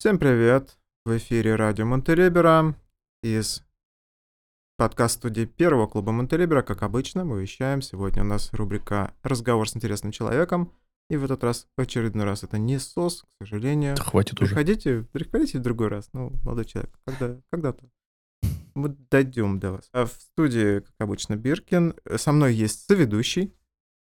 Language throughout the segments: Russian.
Всем привет! В эфире радио Монтеребера из подкаст-студии первого клуба Монтеребера. Как обычно, мы вещаем. Сегодня у нас рубрика «Разговор с интересным человеком». И в этот раз, в очередной раз, это не СОС, к сожалению. Да хватит уже. Приходите, приходите в другой раз. Ну, молодой человек, когда, когда-то. Мы дойдем до вас. А в студии, как обычно, Биркин. Со мной есть соведущий.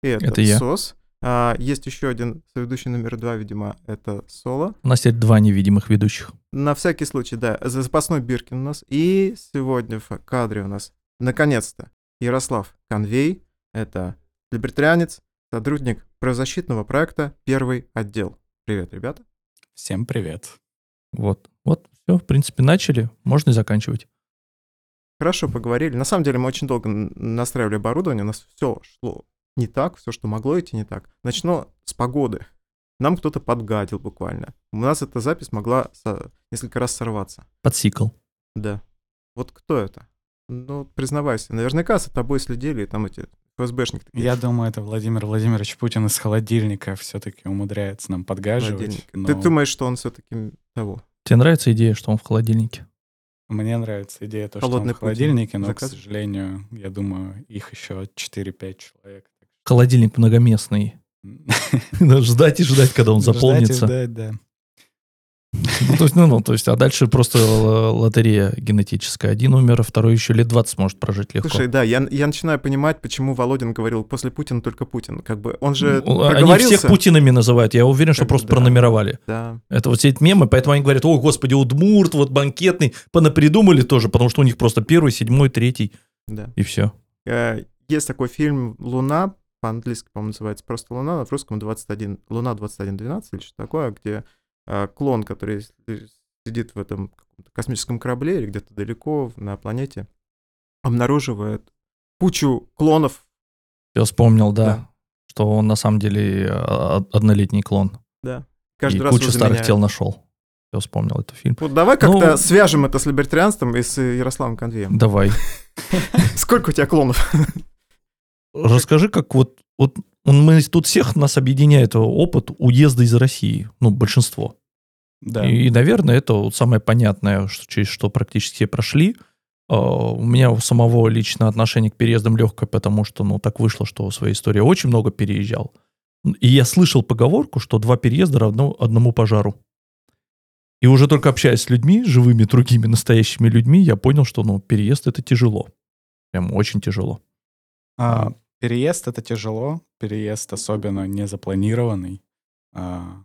И это, Это я. СОС. А, есть еще один соведущий номер два, видимо, это Соло. У нас теперь два невидимых ведущих. На всякий случай, да, за- запасной Биркин у нас. И сегодня в кадре у нас, наконец-то, Ярослав Конвей. Это либертарианец, сотрудник правозащитного проекта «Первый отдел». Привет, ребята. Всем привет. Вот. Вот, все, в принципе, начали. Можно и заканчивать. Хорошо поговорили. На самом деле мы очень долго настраивали оборудование, у нас все шло не так, все, что могло идти не так. Начну с погоды. Нам кто-то подгадил буквально. У нас эта запись могла со- несколько раз сорваться. Подсикл. Да. Вот кто это? Ну, признавайся, наверняка за тобой следили, и там эти ФСБшники такие. Я думаю, это Владимир Владимирович Путин из холодильника все-таки умудряется нам подгаживать. холодильник. но Ты думаешь, что он все-таки того? Тебе нравится идея, что он в холодильнике? Мне нравится идея то, что Холодный он в Путин. холодильнике, но, Заказ? к сожалению, я думаю, их еще 4-5 человек. Холодильник многоместный. Надо Ждать и ждать, когда он Ждать и заполнится. ждать, да. Ну, то есть, ну, ну, то есть, а дальше просто лотерея генетическая. Один умер, а второй еще лет 20 может прожить легко. Слушай, да, я, я начинаю понимать, почему Володин говорил после Путина только Путин. Как бы он же Ну, Они всех Путинами называют. Я уверен, что Как просто да. пронумеровали. Да. Это вот все эти мемы, поэтому они говорят, о, господи, Удмурт, вот банкетный. Понапридумали тоже, потому что у них просто первый, седьмой, третий, Да. и все. Э, Есть такой фильм «Луна», по-английски, по-моему, называется просто «Луна», а в русском 21, «Луна 2112» или что такое, где э, клон, который сидит в этом космическом корабле или где-то далеко на планете, обнаруживает кучу клонов. Я вспомнил, да, Да. что он на самом деле а, однолетний клон. Да. Каждый и раз кучу старых тел нашел. Я вспомнил этот фильм. Вот давай как-то Ну- свяжем это с либертарианством и с Ярославом Конвеем. Давай. Сколько у тебя клонов? Расскажи, как вот, вот он, мы тут всех нас объединяет опыт уезда из России, ну, большинство. Да. И, наверное, это вот самое понятное, что, через что практически все прошли. А, У меня у самого лично отношение к переездам легкое, потому что, ну, так вышло, что в своей истории очень много переезжал. И я слышал поговорку, что два переезда равно одному пожару. И уже только общаясь с людьми, живыми, другими, настоящими людьми, я понял, что, ну, переезд — это тяжело. Прям очень тяжело. А, переезд это тяжело, переезд особенно не запланированный. А,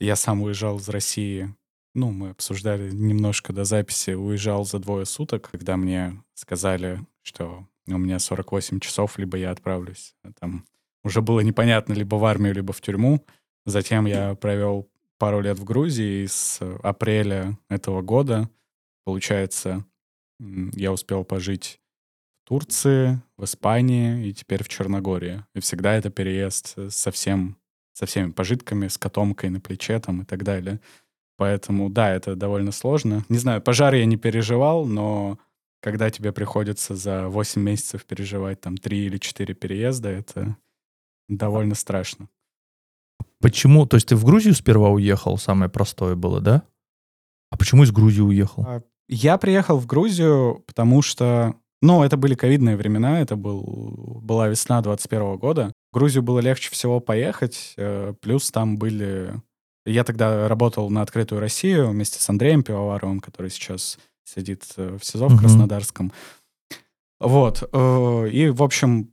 я сам уезжал из России, ну, мы обсуждали немножко до записи, уезжал за двое суток, когда мне сказали, что у меня 48 часов, либо я отправлюсь. Там уже было непонятно, либо в армию, либо в тюрьму. Затем я провел пару лет в Грузии, и с апреля этого года, получается, я успел пожить Турции, в Испании и теперь в Черногории. И всегда это переезд э, со, всем, со всеми пожитками, с котомкой на плече там и так далее. Поэтому, да, это довольно сложно. Не знаю, пожар я не переживал, но когда тебе приходится за 8 месяцев переживать там 3 или 4 переезда, это довольно страшно. Почему? То есть ты в Грузию сперва уехал, самое простое было, да? А почему из Грузии уехал? А, Я приехал в Грузию, потому что, ну, это были ковидные времена, это был, была весна 21 года. В Грузию было легче всего поехать, э, плюс там были... Я тогда работал на «Открытую Россию» вместе с Андреем Пивоваровым, который сейчас сидит э, в СИЗО в. Краснодарском. Вот. э, И, в общем,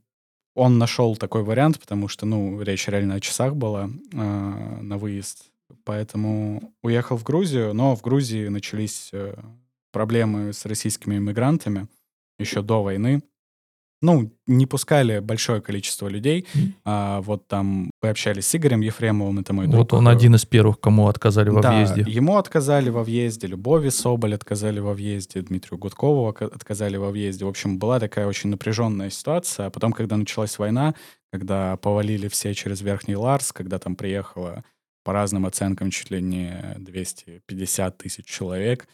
он нашел такой вариант, потому что, ну, речь реально о часах была на выезд. Поэтому уехал в Грузию, но в Грузии начались проблемы с российскими иммигрантами еще до войны. Ну, не пускали большое количество людей. А, вот там мы общались с Игорем Ефремовым, это мой Вот друг. он один из первых, кому отказали во Да, въезде. ему отказали во въезде, Любови Соболь отказали во въезде, Дмитрию Гудкову отказали во въезде. В общем, была такая очень напряженная ситуация. А потом, когда началась война, когда повалили все через Верхний Ларс, когда там приехало по разным оценкам чуть ли не 250 тысяч человек,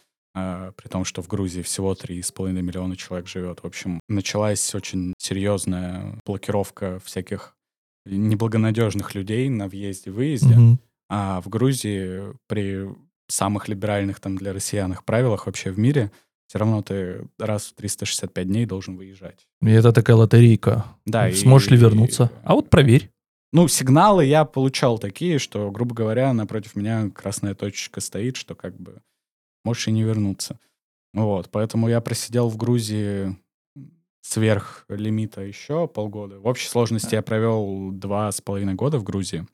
при том, что в Грузии всего 3,5 миллиона человек живет. В общем, началась очень серьезная блокировка всяких неблагонадежных людей на въезде-выезде. Мгм. А в Грузии при самых либеральных там для россиян правилах вообще в мире, все равно ты раз в 365 дней должен выезжать. И это такая лотерейка. Да, Сможешь и- ли вернуться? А вот проверь. Ну, сигналы я получал такие, что, грубо говоря, напротив меня красная точечка стоит, что как бы можешь и не вернуться. Вот, поэтому я просидел в Грузии сверх лимита еще полгода. В общей сложности я провел два с половиной года в Грузии.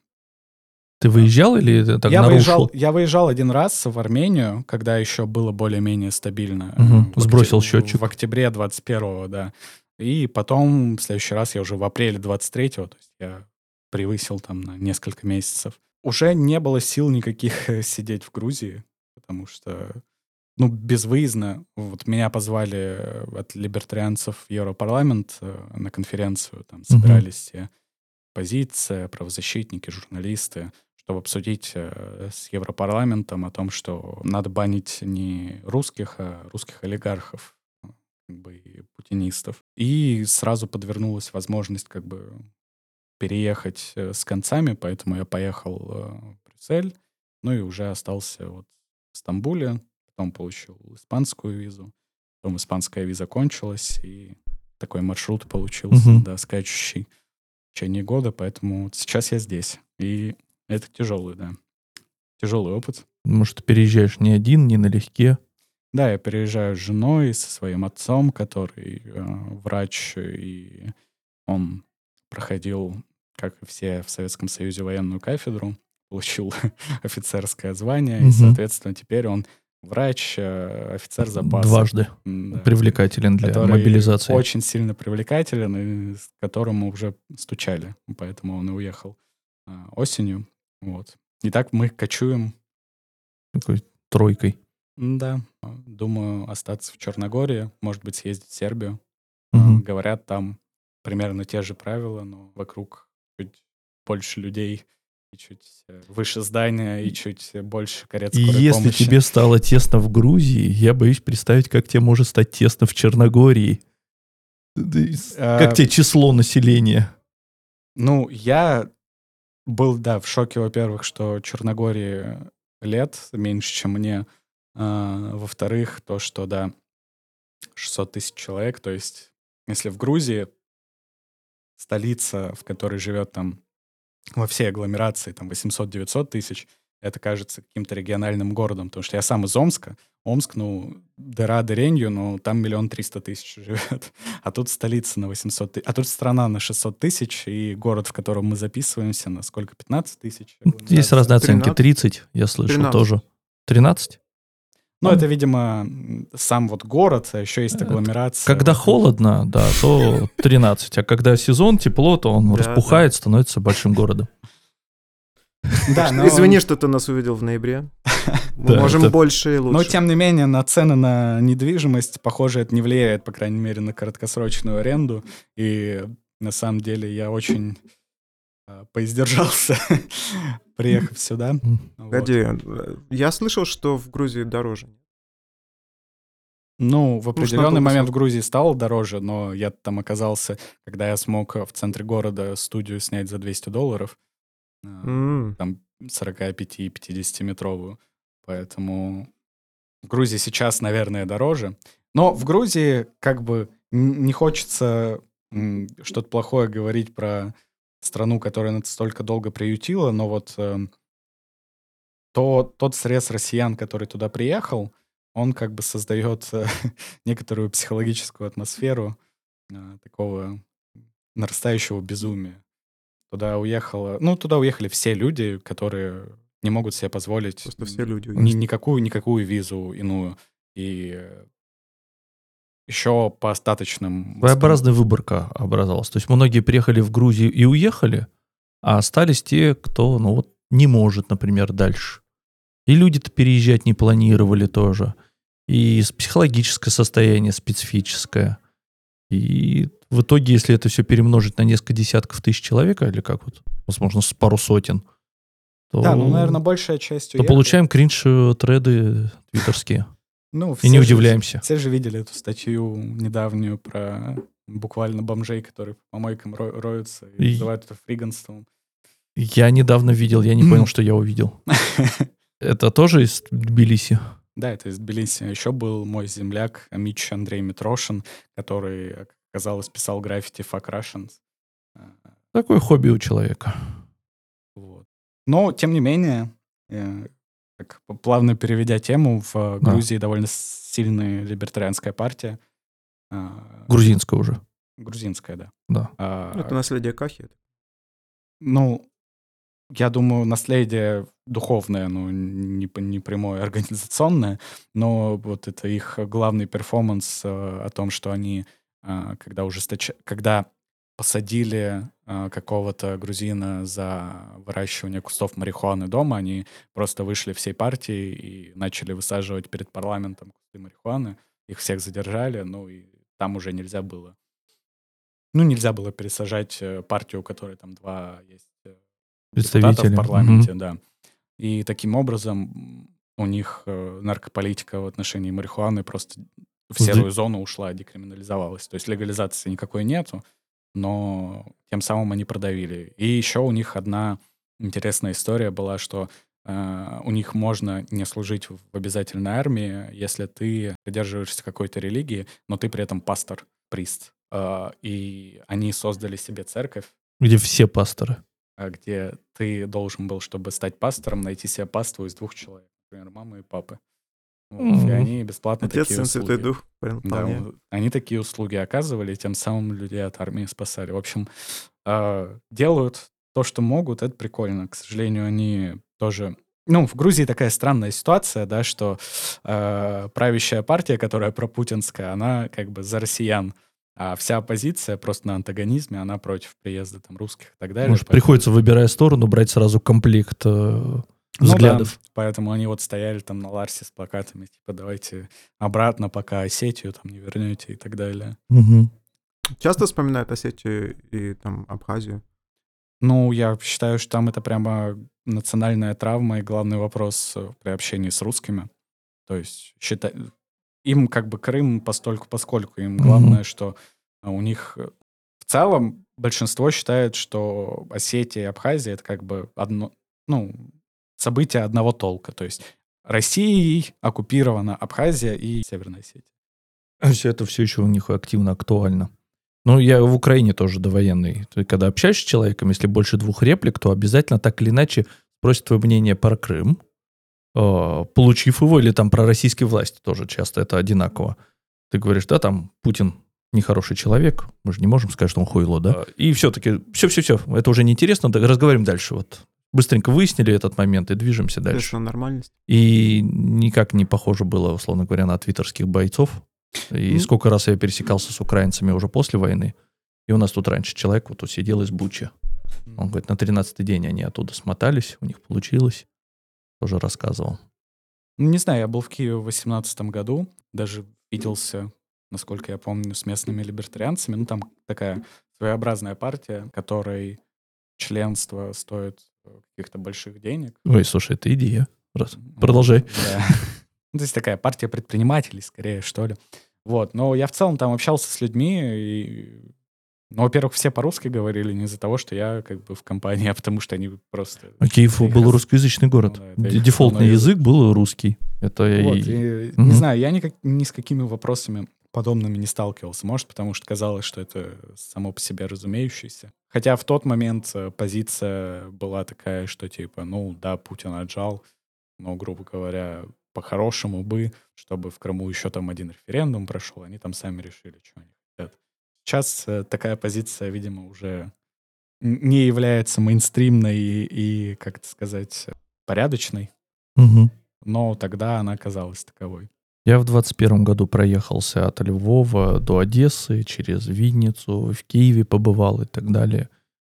Ты выезжал или ты так я, нарушил? выезжал, я выезжал один раз в Армению, когда еще было более-менее стабильно. В сбросил октя- счетчик. В октябре 21-го, да. И потом, в следующий раз я уже в апреле 23-го, то есть я превысил там на несколько месяцев. Уже не было сил никаких сидеть в Грузии, потому что, ну, безвыездно. Вот меня позвали э, от либертарианцев в Европарламент э, на конференцию, там собирались все позиция, правозащитники, журналисты, чтобы обсудить э, с Европарламентом о том, что надо банить не русских, а русских олигархов, как бы и путинистов. И сразу подвернулась возможность как бы переехать с концами, поэтому я поехал в Брюссель, ну и уже остался вот в Стамбуле, потом получил испанскую визу, потом испанская виза кончилась, и такой маршрут получился, Мгм. да, скачущий в течение года, поэтому вот сейчас я здесь. И это тяжелый, да. Тяжелый опыт. Может, ты переезжаешь не один, не налегке. Да, я переезжаю с женой, со своим отцом, который э, врач, и он проходил, как и все в Советском Союзе, военную кафедру, получил офицерское звание, и, Мгм. соответственно, теперь он врач, э, офицер запаса. Дважды да. привлекателен для мобилизации. очень сильно привлекателен, и с которым мы уже стучали, поэтому он и уехал а, осенью. Вот. И так мы кочуем Такой тройкой. Да, думаю остаться в Черногории, может быть, съездить в Сербию. Мгм. Говорят, там примерно те же правила, но вокруг чуть больше людей, и чуть э, выше здания, и чуть больше карет И если помощи. тебе стало тесно в Грузии, я боюсь представить, как тебе может стать тесно в Черногории. А, Как тебе число населения? Ну, я был, да, в шоке, во-первых, что Черногории лет меньше, чем мне. А, во-вторых, то, что, да, 600 тысяч человек, то есть если в Грузии столица, в которой живет там во всей агломерации там 800-900 тысяч, это кажется каким-то региональным городом, потому что я сам из Омска. Омск, ну, дыра дыренью, но там миллион триста тысяч живет. А тут столица на 800 тысяч, а тут страна на 600 тысяч, и город, в котором мы записываемся, на сколько, 15 тысяч? Есть разные оценки. 30, я слышал 13. тоже. 13? Ну, это, видимо, сам вот город, а еще есть агломерация. Когда холодно, да, то 13. А когда сезон, тепло, то он Да, распухает, становится большим городом. Да, но- Извини, что ты нас увидел в ноябре. Мы Да, можем это- больше и лучше. Но, тем не менее, на цены на недвижимость, похоже, это не влияет, по крайней мере, на краткосрочную аренду. И на самом деле я очень а, поиздержался, приехав сюда. Вот. Погоди, я слышал, что в Грузии дороже. Ну, в определенный долгосрок. момент в Грузии стало дороже, но я там оказался, когда я смог в центре города студию снять за 200 долларов, М, там 45-50-метровую. Поэтому в Грузии сейчас, наверное, дороже. Но в Грузии как бы не хочется что-то плохое говорить про страну, которая настолько долго приютила, но вот эм, то, тот срез россиян, который туда приехал, он как бы создает э, некоторую психологическую атмосферу э, такого нарастающего безумия. Туда уехало, ну, туда уехали все люди, которые не могут себе позволить Просто все люди ни- никакую, никакую визу иную. И еще по остаточным... Своеобразная выборка образовалась. То есть многие приехали в Грузию и уехали, а остались те, кто, ну вот, не может, например, дальше. И люди-то переезжать не планировали тоже. И психологическое состояние специфическое. И в итоге, если это все перемножить на несколько десятков тысяч человек, или как вот, возможно, с пару сотен, то, Да, ну, наверное, большая часть то уехала. получаем кринж-треды твиттерские. Ну, И все не удивляемся. Все же видели эту статью недавнюю про буквально бомжей, которые по помойкам ро- роются и И- называют это фриганством. Я недавно видел, я не понял, что я увидел. Это тоже из Тбилиси? Да, это из Тбилиси. Еще был мой земляк Мич Андрей Митрошин, который, как оказалось, писал граффити Fuck Russians. Такое хобби у человека. Вот. Но, тем не менее, э, так, плавно переведя тему, в э, Да. Грузии довольно сильная либертарианская партия. А, Грузинское уже. Грузинская, да. Да. А, Это наследие Кахи. Ну, я думаю, наследие духовное, ну, не, не прямое, организационное, но вот это их главный перформанс э, о том, что они, э, когда ужесточа... когда посадили э, какого-то грузина за выращивание кустов марихуаны дома, они просто вышли всей партией и начали высаживать перед парламентом кусты марихуаны, их всех задержали, ну, и там уже нельзя было ну, нельзя было пересажать э, партию, у которой там два есть э, депутата Представители. в парламенте, да. И таким образом у них наркополитика в отношении марихуаны просто в серую зону ушла, декриминализовалась. То есть легализации никакой нету, но тем самым они продавили. И еще у них одна интересная история была, что э, у них можно не служить в обязательной армии, если ты придерживаешься какой-то религии, но ты при этом пастор, прист. Э, и они создали себе церковь, Где все пасторы. а, где ты должен был, чтобы стать пастором, найти себе паству из двух человек, например, мамы и папы. Вот, И Мгм. они бесплатно Отец, такие Сын, Святой услуги. Дух. прям Да, они такие услуги оказывали, и тем самым людей от армии спасали. В общем, а, делают то, что могут, это прикольно. К сожалению, они тоже... Ну, в Грузии такая странная ситуация, да, что а, правящая партия, которая пропутинская, она как бы за россиян, а вся оппозиция просто на антагонизме, она против приезда там русских и так далее. Может, Поэтому- приходится, выбирая сторону, брать сразу комплект э, ну взглядов. да, поэтому они вот стояли там на Ларсе с плакатами, типа, давайте обратно, пока Осетию там не вернете и так далее. Мгм. Часто вспоминают Осетию и там Абхазию. Ну, я считаю, что там это прямо национальная травма и главный вопрос э, при общении с русскими. То есть считай, им как бы Крым постольку поскольку. Им главное, что э, у них э, в целом большинство считает, что Осетия и Абхазия — это как бы одно, ну, события одного толка. То есть Россией оккупирована Абхазия и Северная Осетия. Все это все еще у них активно актуально. Ну, я в Украине тоже довоенный. Ты когда общаешься с человеком, если больше двух реплик, то обязательно так или иначе спросит твое мнение про Крым, э, получив его, или там про российские власти тоже часто это одинаково. Ты говоришь, да, там Путин нехороший человек, мы же не можем сказать, что он хуйло, да? И все-таки, все-все-все, это уже неинтересно, разговариваем дальше. Вот быстренько выяснили этот момент и движемся дальше. Конечно, нормальность. И никак не похоже было, условно говоря, на твиттерских бойцов. И Ну. сколько раз я пересекался с украинцами уже после войны. И у нас тут раньше человек вот тут сидел из Бучи. Он говорит, на 13-й день они оттуда смотались, у них получилось. Тоже рассказывал. Ну, Не знаю, я был в Киеве в 2018 году, даже виделся, насколько я помню, с местными либертарианцами. Ну, там такая своеобразная партия, которой членство стоит каких-то больших денег. Ой, слушай, это идея. Раз. Продолжай. Да. Ну, То есть такая партия предпринимателей, скорее, что ли. Вот. Но я в целом там общался с людьми, и... Ну, во-первых, все по-русски говорили не из-за того, что я как бы в компании, а потому что они просто... А Киев был раз- русскоязычный город. Ну да, Дефолтный язык был русский. Это Вот, и... и Мгм. Не знаю, я никак, ни с какими вопросами подобными не сталкивался. Может, потому что казалось, что это само по себе разумеющееся. Хотя в тот момент э, позиция была такая, что типа, ну да, Путин отжал, но, грубо говоря, по-хорошему бы, чтобы в Крыму еще там один референдум прошел, они там сами решили, что они хотят. Сейчас э, такая позиция, видимо, уже не является мейнстримной и, и как это сказать, порядочной, Мгм. но тогда она казалась таковой. Я в 21 году проехался от Львова до Одессы, через Винницу, в Киеве побывал и так далее.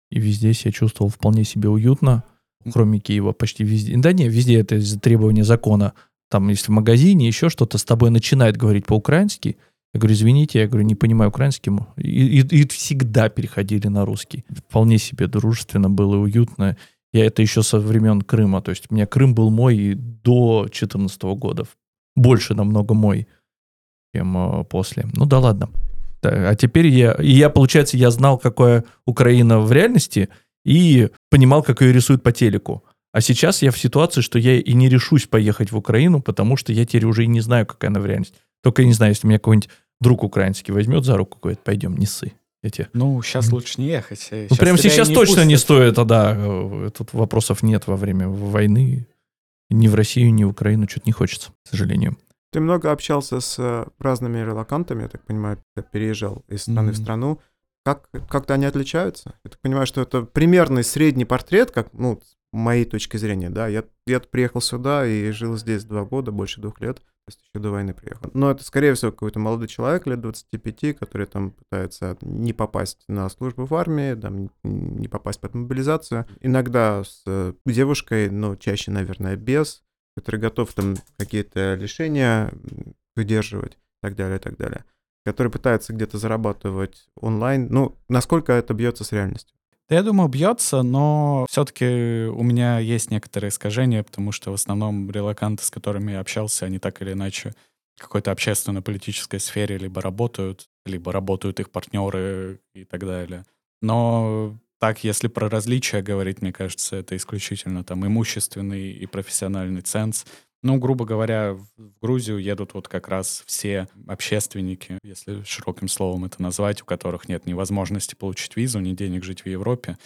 И везде себя чувствовал вполне себе уютно, кроме Киева, почти везде. Да не, везде это из требования закона. Там, если в магазине еще что-то с тобой начинает говорить по-украински, я говорю, извините, я говорю, не понимаю украинский. И, и- и всегда переходили на русский. Вполне себе дружественно было, уютно. Я это еще со времен Крыма. То есть у меня Крым был мой и до 2014 года. Больше намного мой, чем э, после. Ну да ладно. А теперь я... И я, получается, я знал, какая Украина в реальности, и понимал, как ее рисуют по телеку. А сейчас я в ситуации, что я и не решусь поехать в Украину, потому что я теперь уже и не знаю, какая она в реальности. Только я не знаю, если меня какой-нибудь друг украинский возьмет за руку, говорит, пойдем, не ссы. Я тебе... Ну, сейчас лучше не ехать. Ну, прямо сейчас точно не стоит, а да, э, тут вопросов нет во время войны. Ни в Россию, ни в Украину что-то не хочется, к сожалению. Ты много общался с э, разными релакантами, я так понимаю, ты переезжал из страны mm-hmm. в страну. Как, как-то они отличаются? Я так понимаю, что это примерный средний портрет, как, ну, с моей точки зрения, да. Я, я приехал сюда и жил здесь два года, больше двух лет, то есть еще до войны приехал. Но это, скорее всего, какой-то молодой человек лет 25, который там пытается не попасть на службу в армии, там, не попасть под мобилизацию. Иногда с э, девушкой, но чаще, наверное, без который готов там какие-то лишения выдерживать и так далее, и так далее, который пытается где-то зарабатывать онлайн. Ну, насколько это бьется с реальностью? Да, я думаю, бьется, но все-таки у меня есть некоторые искажения, потому что в основном релаканты, с которыми я общался, они так или иначе в какой-то общественно-политической сфере либо работают, либо работают их партнеры и так далее. Но так, если про различия говорить, мне кажется, это исключительно там имущественный и профессиональный ценз. Ну, грубо говоря, в Грузию едут вот как раз все общественники, если широким словом это назвать, у которых нет ни возможности получить визу, ни денег жить в Европе,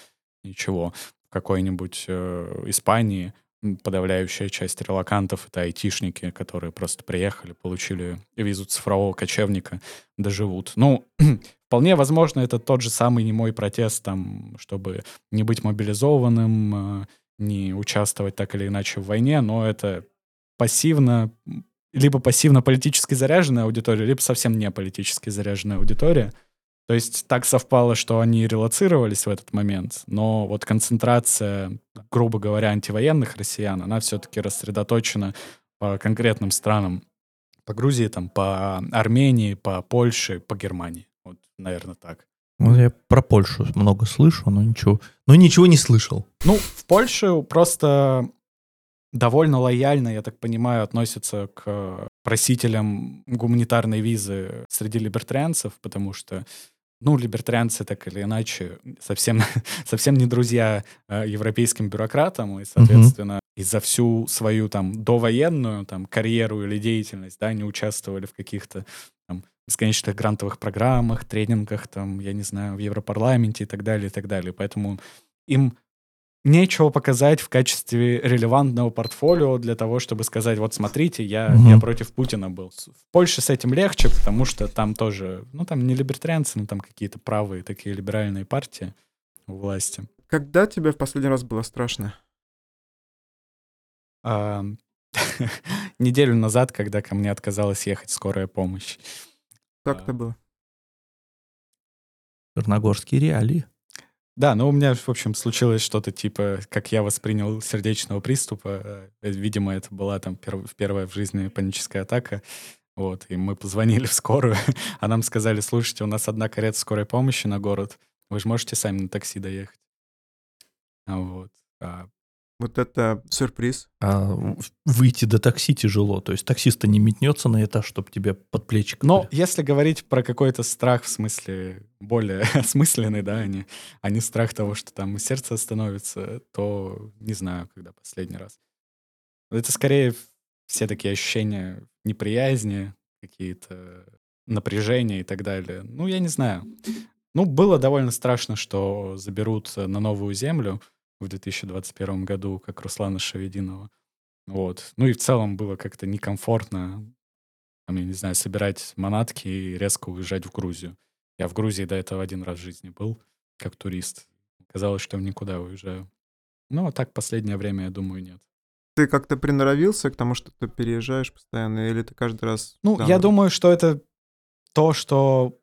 ничего. В какой-нибудь э, Испании подавляющая часть релакантов — это айтишники, которые просто приехали, получили визу цифрового кочевника, доживут. Ну, вполне возможно, это тот же самый немой протест, там, чтобы не быть мобилизованным, э, не участвовать так или иначе в войне, но это пассивно, либо пассивно-политически заряженная аудитория, либо совсем не политически заряженная аудитория — то есть так совпало, что они релацировались в этот момент, но вот концентрация, грубо говоря, антивоенных россиян, она все-таки рассредоточена по конкретным странам. По Грузии, там, по Армении, по Польше, по Германии. Вот, наверное, так. Ну, я про Польшу много слышу, но ничего, но ничего не слышал. Ну, в Польше просто довольно лояльно, я так понимаю, относятся к просителям гуманитарной визы среди либертарианцев, потому что ну, либертарианцы так или иначе совсем, совсем не друзья э, европейским бюрократам, и, соответственно, uh-huh. и за всю свою там довоенную там карьеру или деятельность, да, не участвовали в каких-то там бесконечных грантовых программах, тренингах, там, я не знаю, в Европарламенте и так далее, и так далее. Поэтому им нечего показать в качестве релевантного портфолио для того, чтобы сказать, вот смотрите, я, угу. я против Путина был. В Польше с этим легче, потому что там тоже, ну там не либертарианцы, но там какие-то правые такие либеральные партии у власти. Когда тебе в последний раз было страшно? А, неделю назад, когда ко мне отказалась ехать скорая помощь. Как а, это было? Черногорские реалии. Да, ну у меня, в общем, случилось что-то типа, как я воспринял сердечного приступа. Э, видимо, это была там перв- первая в жизни паническая атака. Вот, и мы позвонили в скорую, а нам сказали, слушайте, у нас одна карета скорой помощи на город, вы же можете сами на такси доехать. А вот. А вот это сюрприз. А выйти до такси тяжело. То есть таксист не метнется на этаж, чтобы тебе под плечи... Но если говорить про какой-то страх, в смысле более осмысленный, да, а не, а не страх того, что там сердце остановится, то не знаю, когда последний раз. Это скорее все такие ощущения неприязни, какие-то напряжения и так далее. Ну, я не знаю. Ну, было довольно страшно, что заберут на новую землю, в 2021 году, как Руслана Шавединова. Вот. Ну и в целом было как-то некомфортно, там, я не знаю, собирать манатки и резко уезжать в Грузию. Я в Грузии до этого один раз в жизни был, как турист. Казалось, что никуда уезжаю. Ну, а так последнее время, я думаю, нет. Ты как-то приноровился к тому, что ты переезжаешь постоянно, или ты каждый раз... Ну, заново? я думаю, что это то, что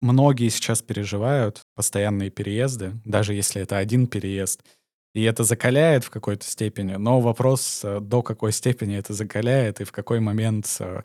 многие сейчас переживают, постоянные переезды, даже если это один переезд — и это закаляет в какой-то степени, но вопрос, э, до какой степени это закаляет и в какой момент э,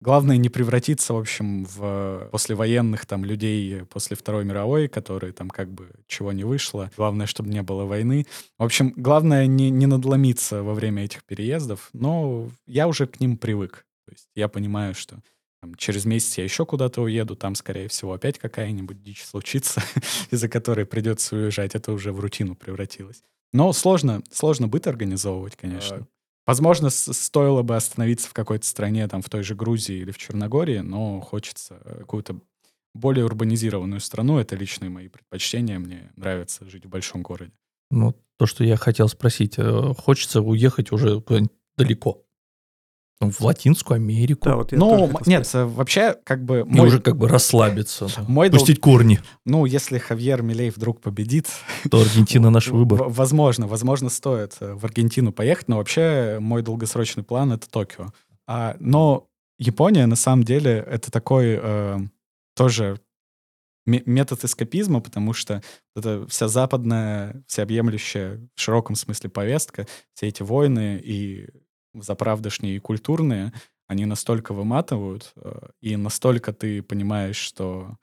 Главное не превратиться, в общем, в послевоенных там людей после Второй мировой, которые там как бы чего не вышло. Главное, чтобы не было войны. В общем, главное не, не надломиться во время этих переездов, но я уже к ним привык. То есть я понимаю, что там, через месяц я еще куда-то уеду, там, скорее всего, опять какая-нибудь дичь случится, из-за которой придется уезжать. Это уже в рутину превратилось. Но сложно, сложно быт организовывать, конечно. Возможно, стоило бы остановиться в какой-то стране, там, в той же Грузии или в Черногории, но хочется какую-то более урбанизированную страну. Это личные мои предпочтения. Мне нравится жить в большом городе. Ну, то, что я хотел спросить. Э, хочется уехать уже куда-нибудь далеко. В Латинскую Америку. Да, вот ну, нет, вообще, как бы... Мой... И уже как бы расслабиться. Мой пустить дол... корни. Ну, если Хавьер Милей вдруг победит... То Аргентина наш выбор. Возможно, возможно, стоит э, в Аргентину поехать, но вообще мой долгосрочный план — это Токио. А, но Япония, на самом деле, это такой э, тоже метод эскапизма, потому что это вся западная, всеобъемлющая в широком смысле повестка, все эти войны и заправдышние и культурные, они настолько выматывают, э, и настолько ты понимаешь, что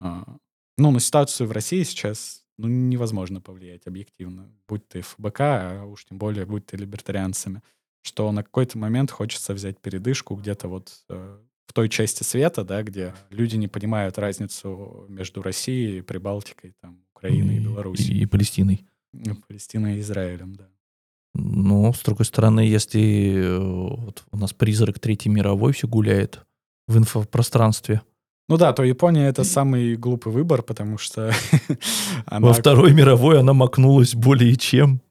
а, ну, на ситуацию в России сейчас ну, невозможно повлиять объективно, будь ты ФБК, а уж тем более будь ты либертарианцами, что на какой-то момент хочется взять передышку где-то вот э, в той части света, да, где люди не понимают разницу между Россией, Прибалтикой, там, Украиной и, и Белоруссией. И, и Палестиной. Палестиной и Израилем, да. Но, с другой стороны, если э, вот у нас призрак Третьей мировой все гуляет в инфопространстве. Ну да, то Япония — это самый глупый выбор, потому что... она... Во Второй мировой она макнулась более чем.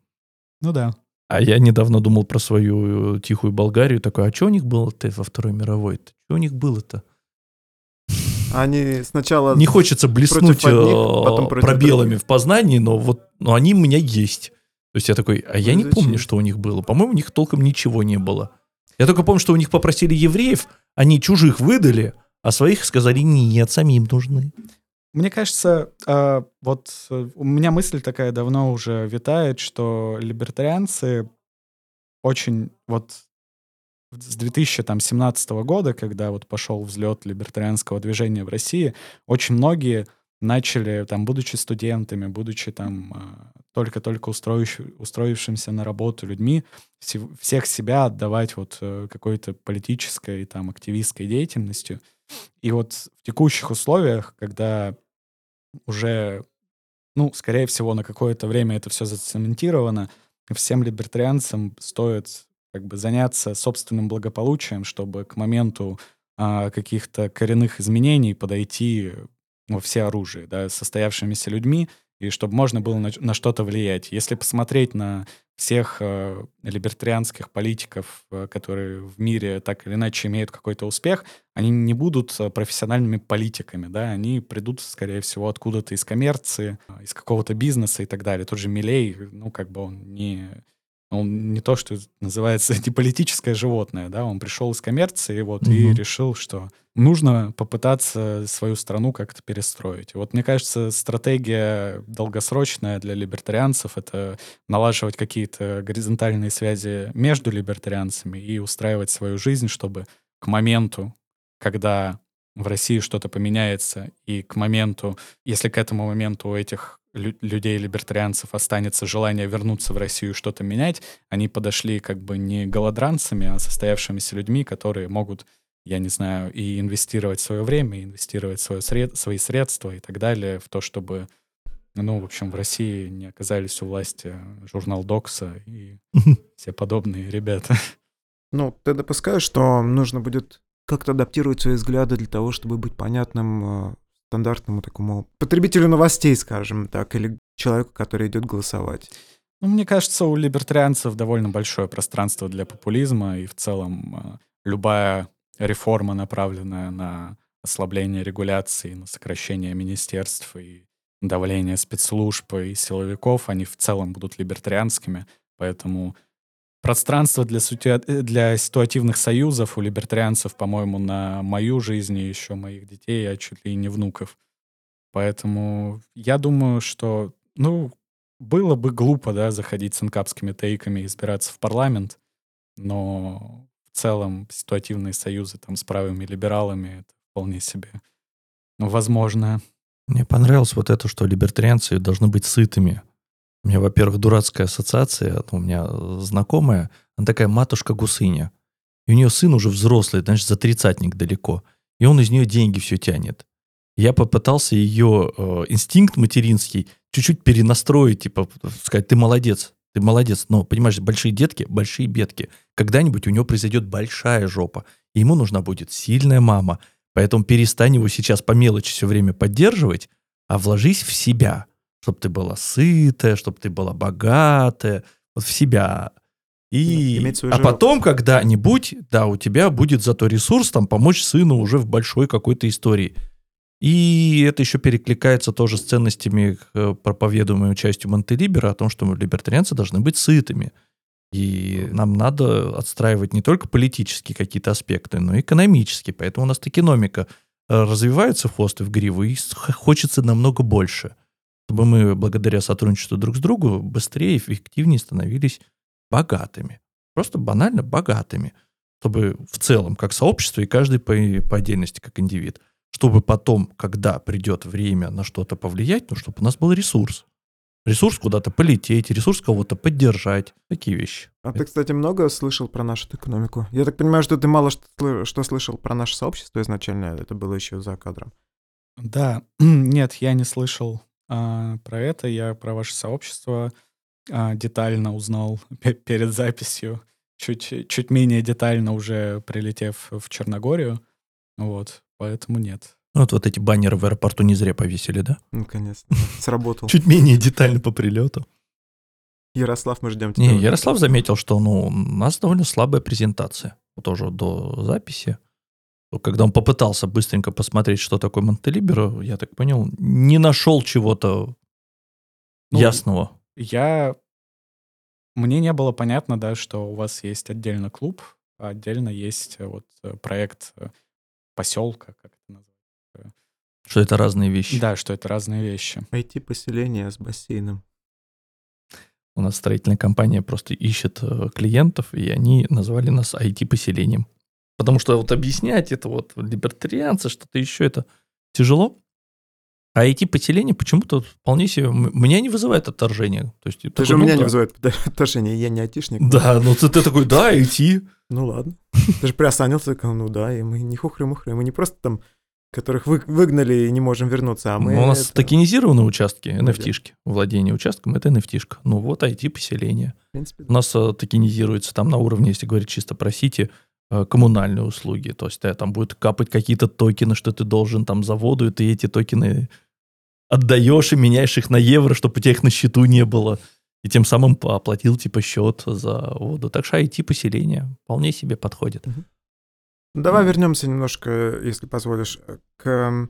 Ну да. А я недавно думал про свою э, тихую Болгарию, такой, а что у них было-то во Второй мировой? -то? Что у них было-то? Они сначала... Не хочется блеснуть одних, э, пробелами других. в познании, но вот но они у меня есть. То есть я такой, а я ну, не зачем? помню, что у них было. По-моему, у них толком ничего не было. Я только помню, что у них попросили евреев, они чужих выдали, а своих сказали, нет, самим нужны. Мне кажется, э, вот у меня мысль такая давно уже витает, что либертарианцы очень вот с 2017 года, когда вот пошел взлет либертарианского движения в России, очень многие начали, там, будучи студентами, будучи там а, только-только устроившимся на работу людьми, всех себя отдавать вот э, какой-то политической, там, активистской деятельностью. И вот в текущих условиях, когда уже, ну, скорее всего, на какое-то время это все зацементировано, всем либертарианцам стоит как бы заняться собственным благополучием, чтобы к моменту а, каких-то коренных изменений подойти во все оружие, да, состоявшимися людьми, и чтобы можно было на, на что-то влиять. Если посмотреть на всех э, либертарианских политиков, э, которые в мире так или иначе имеют какой-то успех, они не будут э, профессиональными политиками, да, они придут, скорее всего, откуда-то из коммерции, из какого-то бизнеса и так далее. Тот же Милей, ну, как бы он не он не то, что называется не политическое животное, да, он пришел из коммерции вот, угу. и решил, что нужно попытаться свою страну как-то перестроить. Вот мне кажется, стратегия долгосрочная для либертарианцев — это налаживать какие-то горизонтальные связи между либертарианцами и устраивать свою жизнь, чтобы к моменту, когда в России что-то поменяется, и к моменту, если к этому моменту у этих людей, либертарианцев, останется желание вернуться в Россию и что-то менять, они подошли как бы не голодранцами, а состоявшимися людьми, которые могут, я не знаю, и инвестировать свое время, и инвестировать свое сред... свои средства и так далее в то, чтобы, ну, в общем, в России не оказались у власти журнал Докса и все подобные ребята. Ну, ты допускаешь, что нужно будет как-то адаптировать свои взгляды для того, чтобы быть понятным э, стандартному такому потребителю новостей, скажем так, или человеку, который идет голосовать? Ну, мне кажется, у либертарианцев довольно большое пространство для популизма, и в целом э, любая реформа, направленная на ослабление регуляции, на сокращение министерств и давление спецслужб и силовиков, они в целом будут либертарианскими, поэтому пространство для, сути... для ситуативных союзов у либертарианцев, по-моему, на мою жизнь и еще моих детей, а чуть ли не внуков. Поэтому я думаю, что, ну, было бы глупо, да, заходить с инкапскими тейками и избираться в парламент, но целом ситуативные союзы там с правыми либералами — это вполне себе ну, возможно. Мне понравилось вот это, что либертарианцы должны быть сытыми. У меня, во-первых, дурацкая ассоциация. У меня знакомая, она такая матушка-гусыня. И у нее сын уже взрослый, значит, за тридцатник далеко. И он из нее деньги все тянет. Я попытался ее э, инстинкт материнский чуть-чуть перенастроить, типа, сказать, ты молодец, ты молодец. Но, понимаешь, большие детки, большие бедки. Когда-нибудь у него произойдет большая жопа. И ему нужна будет сильная мама. Поэтому перестань его сейчас по мелочи все время поддерживать, а вложись в себя, чтобы ты была сытая, чтобы ты была богатая, вот в себя. И, а потом когда-нибудь, да, у тебя будет зато ресурс там помочь сыну уже в большой какой-то истории. И это еще перекликается тоже с ценностями, э, проповедуемой частью Монтелибера, о том, что либертарианцы должны быть сытыми. И нам надо отстраивать не только политические какие-то аспекты, но и экономические. Поэтому у нас экономика э, развивается в хвост и в гриву, и хочется намного больше. Чтобы мы, благодаря сотрудничеству друг с другом, быстрее и эффективнее становились богатыми. Просто банально богатыми. Чтобы в целом, как сообщество, и каждый по, по отдельности, как индивид. Чтобы потом, когда придет время на что-то повлиять, ну, чтобы у нас был ресурс. Ресурс куда-то полететь, ресурс кого-то поддержать. Такие вещи. А ты, кстати, много слышал про нашу экономику? Я так понимаю, что ты мало что, что слышал про наше сообщество изначально, это было еще за кадром. Да, нет, я не слышал а, про это. Я про ваше сообщество а, детально узнал пе- перед записью. Чуть, чуть менее детально уже прилетев в Черногорию. Вот, поэтому нет. Ну, Вот, вот эти баннеры в аэропорту не зря повесили, да? Наконец, сработал. Чуть менее детально по прилету. Ярослав, мы ждем тебя. Не, Ярослав заметил, что ну, у нас довольно слабая презентация. Тоже до записи. Когда он попытался быстренько посмотреть, что такое Монтелиберо, я так понял, не нашел чего-то Ну, ясного. Я... Мне не было понятно, да, что у вас есть отдельно клуб, а отдельно есть э, вот э, проект э, поселка, как это называется. Что это разные вещи. Да, что это разные вещи. IT-поселение с бассейном. У нас строительная компания просто ищет э, клиентов, и они назвали нас IT-поселением. Потому что вот объяснять это вот либертарианцы, что-то еще, это тяжело. А IT-поселение почему-то вполне себе... Меня не вызывает отторжения. То есть, Ты же у ну меня да. не вызывает отношения, я не айтишник. Да, ну ты, ты такой, да, IT. Ну ладно. Ты же приосанился, ну да, и мы не хухры-мухры, мы не просто там, которых вы- выгнали и не можем вернуться, а мы... Ну, у нас это, токенизированные участки, Ну да. NFT-шки. Владение участком — это NFT-шка. Ну вот IT-поселение. принципе, У нас э, токенизируется там на уровне, если говорить чисто про Сити, э, коммунальные услуги. То есть э, там будет капать какие-то токены, что ты должен там заводу, и ты эти токены отдаешь и меняешь их на евро, чтобы у тебя их на счету не было. И тем самым оплатил типа счет за воду. Так что IT-поселение вполне себе подходит. Давай вернемся немножко, если позволишь, к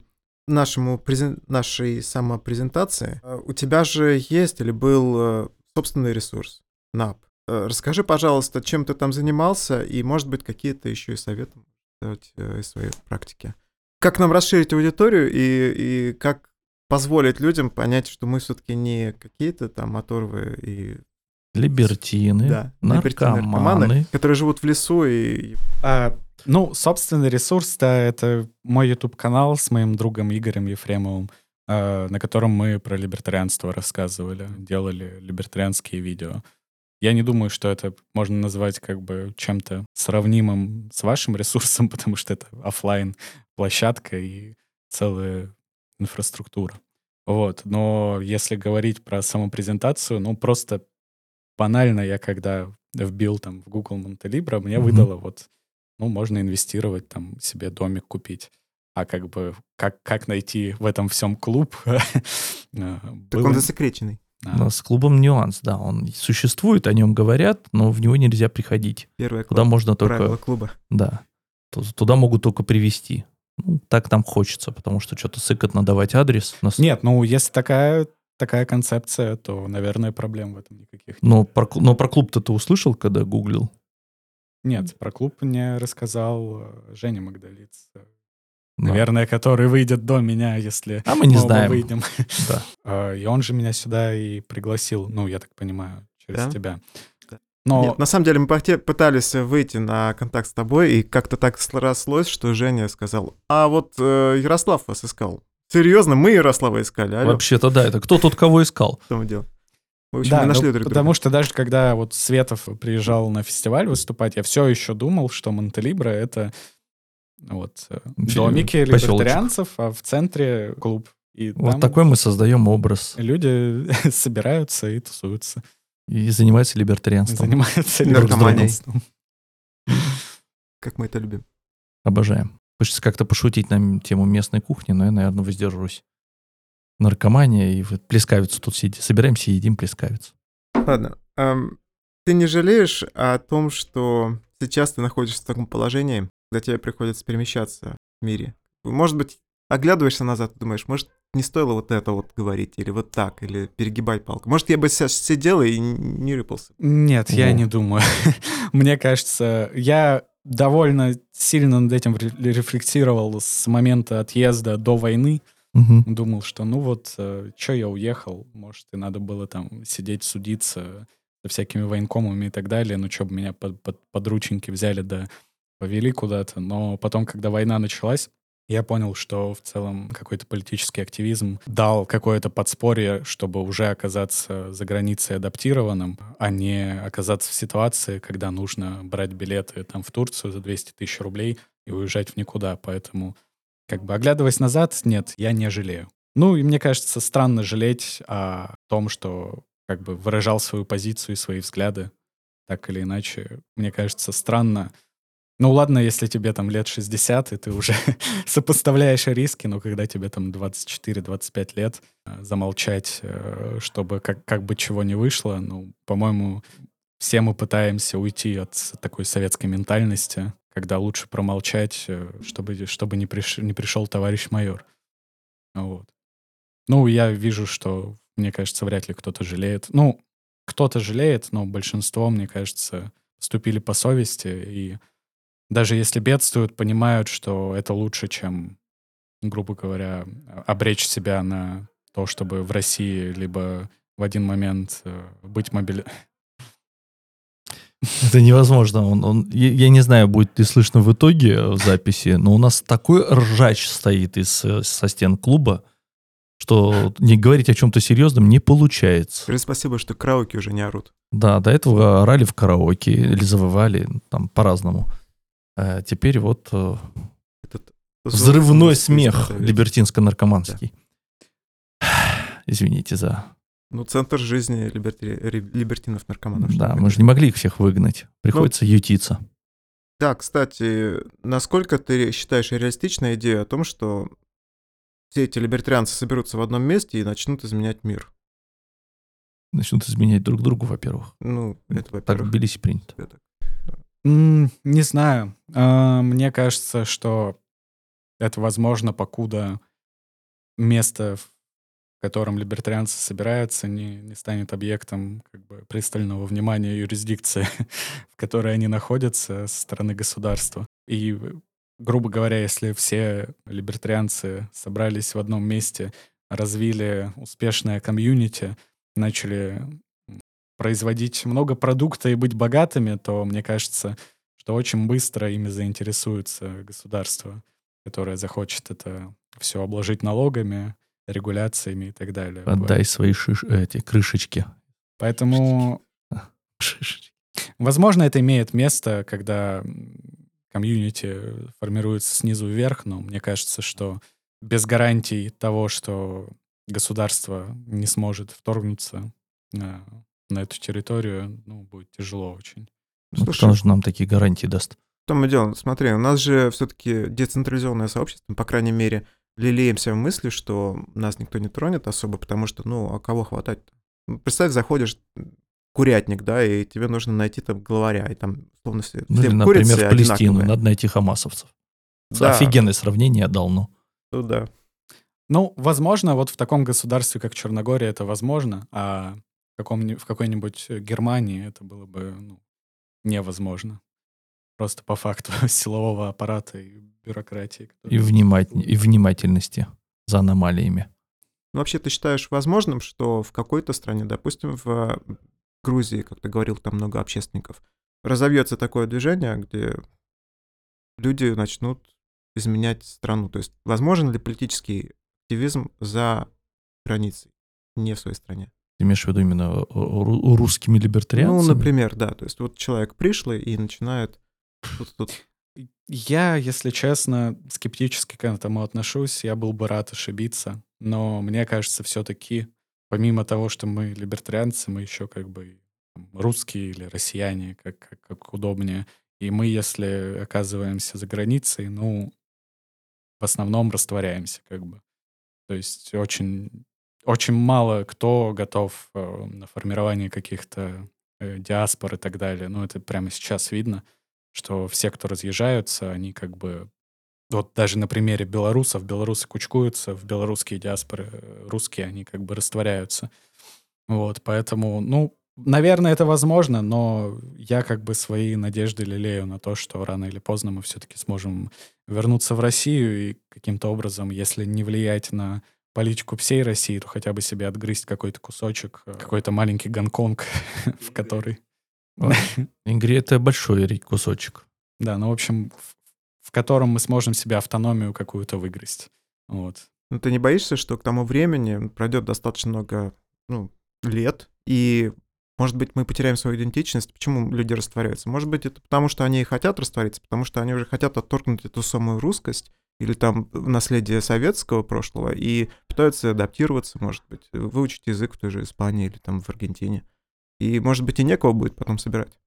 нашему презен- нашей самопрезентации. Э, У тебя же есть или был э, собственный ресурс, НАП. Э, Расскажи, пожалуйста, чем ты там занимался, и, может быть, какие-то еще и советы э, из своей практики. Как нам расширить аудиторию и, и как позволить людям понять, что мы все-таки не какие-то там оторвы и Либертины, да, либертины, наркоманы. которые живут в лесу и А, ну, собственный ресурс, да, это мой YouTube-канал с моим другом Игорем Ефремовым, а, на котором мы про либертарианство рассказывали, делали либертарианские видео. Я не думаю, что это можно назвать как бы чем-то сравнимым с вашим ресурсом, потому что это оффлайн площадка и целая инфраструктура. Вот. Но если говорить про самопрезентацию, ну, просто банально я когда вбил там в Google Монтелибра, мне Мгм. выдало вот, ну, можно инвестировать, там, себе домик купить. А как бы, как, как найти в этом всем клуб? э, так было- он засекреченный. А, нас с клубом нюанс, да, он существует, о нем говорят, но в него нельзя приходить. Первое Туда класс- можно правило только, клуба. да, ту- туда могут только привести. Ну, так нам хочется, потому что что-то сыкотно давать адрес. Нас- Нет, ну, если такая, такая концепция, то, наверное, проблем в этом никаких нет. Но про, но про клуб-то ты услышал, когда гуглил? Нет, про клуб мне рассказал э, Женя Магдалиц, э, Да. наверное, который выйдет до меня, если А мы не мы знаем. выйдем. Да. А, И он же меня сюда и пригласил, ну, я так понимаю, через Да? тебя. Но Нет, на самом деле мы пытались выйти на контакт с тобой, и как-то так срослось, что Женя сказал, а вот э, Ярослав вас искал. Серьезно, мы Ярослава искали, алло, Вообще-то да, это кто тут кого искал? что мы делаем? В общем, да, мы ну, нашли друг друга. потому что даже когда вот Светов приезжал на фестиваль выступать, я все еще думал, что Монтелибра — это вот э, домики поселочек. либертарианцев, а в центре клуб И Вот такой мы создаем образ. люди собираются и тусуются. И занимается либертарианством. Наркоманией. либертарианством. Как мы это любим. Обожаем. Хочется как-то пошутить на тему местной кухни, но я, наверное, воздержусь. Наркомания и вот плескавицу тут сидим. Собираемся и едим плескавицу. Ладно. ам, ты не жалеешь о том, что сейчас ты находишься в таком положении, когда тебе приходится перемещаться в мире? Может быть, оглядываешься назад и думаешь, может, не стоило вот это вот говорить, или вот так, или перегибать палку. Может, я бы сейчас сидел и не рыпался. Нет, я не думаю. Мне кажется, я довольно сильно над этим ре- рефлексировал с момента отъезда до войны. Мгм. Думал, что ну вот, что я уехал, может, и надо было там сидеть, судиться со всякими военкомами и так далее, ну, что бы меня под, под, под рученьки взяли, да повели куда-то. Но потом, когда война началась, я понял, что в целом какой-то политический активизм дал какое-то подспорье, чтобы уже оказаться за границей адаптированным, а не оказаться в ситуации, когда нужно брать билеты там в Турцию за 200 тысяч рублей и уезжать в никуда. Поэтому как бы оглядываясь назад, нет, я не жалею. Ну, и мне кажется, странно жалеть о том, что как бы выражал свою позицию и свои взгляды, так или иначе. Мне кажется, странно. Ну, ладно, если тебе там лет 60, и ты уже сопоставляешь риски, но когда тебе там 24-25 лет, э, замолчать, э, чтобы как, как бы чего не вышло, ну, по-моему, все мы пытаемся уйти от такой советской ментальности, когда лучше промолчать, э, чтобы, чтобы не, приш- не пришел товарищ майор. Вот. Ну, я вижу, что, мне кажется, вряд ли кто-то жалеет. Ну, кто-то жалеет, но большинство, мне кажется, поступили по совести, и даже если бедствуют, понимают, что это лучше, чем, грубо говоря, обречь себя на то, чтобы в России либо в один момент э, быть мобили... Это невозможно. Он, он- я, я не знаю, будет ли слышно в итоге э, в записи, но у нас такой ржач стоит из, э, со стен клуба, что не говорить о чем-то серьезном не получается. Скажи спасибо, что караоке уже не орут. Да, до этого орали в караоке или завывали, там по-разному. А теперь вот э, Этот взрывной смех либертинско-наркоманский. Извините за... Ну, центр жизни либерти- либертинов-наркоманов. Да, мы же не могли их всех выгнать. Приходится ютиться. Да, кстати, насколько ты считаешь реалистичной идею о том, что все эти либертарианцы соберутся в одном месте и начнут изменять мир? Начнут изменять друг другу, во-первых. Ну, это, Так в во-первых. Тбилиси принято. это. Не знаю. А, Мне кажется, что это возможно, покуда место, в котором либертарианцы собираются, не, не станет объектом как бы, пристального внимания юрисдикции, в которой они находятся со стороны государства. И, грубо говоря, если все либертарианцы собрались в одном месте, развили успешное комьюнити, начали производить много продукта и быть богатыми, то мне кажется, что очень быстро ими заинтересуется государство, которое захочет это все обложить налогами, регуляциями и так далее. Отдай свои шиш... эти крышечки. Поэтому, Шишечки. возможно, это имеет место, когда комьюнити формируется снизу вверх, но мне кажется, что без гарантий того, что государство не сможет вторгнуться на, эту территорию, ну, будет тяжело очень. Ну, Слушай, Кто же нам такие гарантии даст? В том и дело, смотри, у нас же все-таки децентрализованное сообщество, по крайней мере, лелеемся в мысли, что нас никто не тронет особо, потому что, ну, а кого хватать? Ну, Представь, заходишь курятник, да, и тебе нужно найти там главаря, и там, словно все, Ну, или, например, в Палестину. одинаковые. Надо найти хамасовцев. Да. Офигенное сравнение я дал, ну. Ну да. Ну, возможно, вот в таком государстве, как Черногория, это возможно, а каком в какой-нибудь Германии это было бы ну, невозможно. Просто по факту силового аппарата и бюрократии. И, вниматель... и внимательности за аномалиями. Ну, вообще, ты считаешь возможным, что в какой-то стране, допустим, в Грузии, как ты говорил, там много общественников, разовьется такое движение, где люди начнут изменять страну? То есть, возможен ли политический активизм за границей, не в своей стране? Ты имеешь в виду именно э, ру- русскими либертарианцами? Ну, например, да. То есть, вот человек пришлый и начинает тут, тут Я, если честно, скептически к этому отношусь. Я был бы рад ошибиться. но мне кажется, все-таки, помимо того, что мы либертарианцы, мы еще как бы русские или россияне, как, как, как удобнее. И мы, если оказываемся за границей, ну, в основном растворяемся, как бы. То есть очень, очень мало кто готов э, на формирование каких-то э, диаспор и так далее. Ну, это прямо сейчас видно, что все, кто разъезжаются, они как бы... Вот даже на примере белорусов, белорусы кучкуются, в белорусские диаспоры э, русские, они как бы растворяются. Вот, поэтому, ну, Наверное, это возможно, но я как бы свои надежды лелею на то, что рано или поздно мы все-таки сможем вернуться в Россию и каким-то образом, если не влиять на политику всей России, то хотя бы себе отгрызть какой-то кусочек, э, какой-то маленький Гонконг, в который... Ингри — это большой кусочек. Да, ну, в общем, в котором мы сможем себе автономию какую-то выгрызть. Вот. Ну, ты не боишься, что к тому времени пройдет достаточно много ну, лет, и может быть, мы потеряем свою идентичность. Почему люди растворяются? Может быть, это потому, что они и хотят раствориться, потому что они уже хотят отторгнуть эту самую русскость или там наследие советского прошлого и пытаются адаптироваться, может быть, выучить язык в той же Испании или там в Аргентине. И, может быть, и некого будет потом собирать.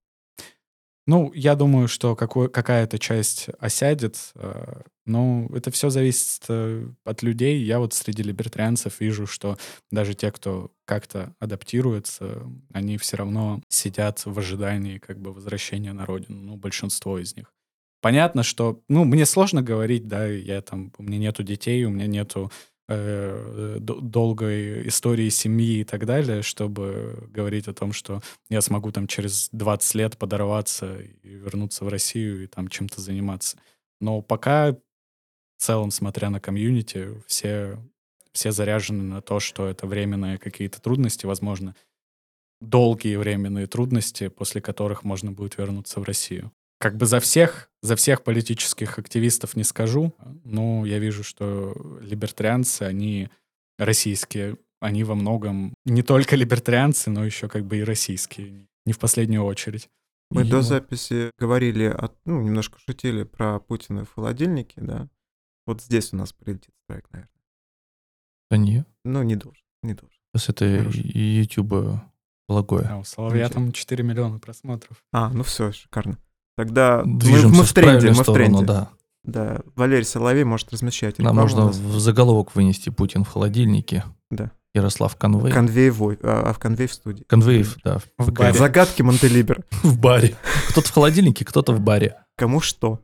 Ну, я думаю, что какая-то часть осядет. Э, но это все зависит э, от людей. Я вот среди либертарианцев вижу, что даже те, кто как-то адаптируется, они все равно сидят в ожидании как бы возвращения на родину. Ну, большинство из них. Понятно, что, ну, мне сложно говорить, да, я там, у меня нету детей, у меня нету Э, долгой истории семьи и так далее, чтобы говорить о том, что я смогу там через 20 лет подорваться и вернуться в Россию и там чем-то заниматься. Но пока в целом, смотря на комьюнити, все, все заряжены на то, что это временные какие-то трудности, возможно, долгие временные трудности, после которых можно будет вернуться в Россию как бы за всех, за всех политических активистов не скажу, но я вижу, что либертарианцы, они российские, они во многом не только либертарианцы, но еще как бы и российские, не в последнюю очередь. Мы и до записи говорили, о, ну, немножко шутили про Путина в холодильнике, да? Вот здесь у нас прилетит страйк, наверное. Да нет. Ну, не должен, не должен. Сейчас это YouTube благое. А, у Соловья там 4 миллиона просмотров. А, ну все, шикарно. Тогда мы, мы в тренде, мы в тренде. Да. Да, Валерий Соловей может размещать. Нам можно в заголовок вынести Путин в холодильнике. Да. Ярослав Конвей. Конвей, а, а в Конвей в студии. Конвей, да. В, в баре. Загадки Монтелибер. В баре. Кто-то в холодильнике, кто-то в баре. Кому что.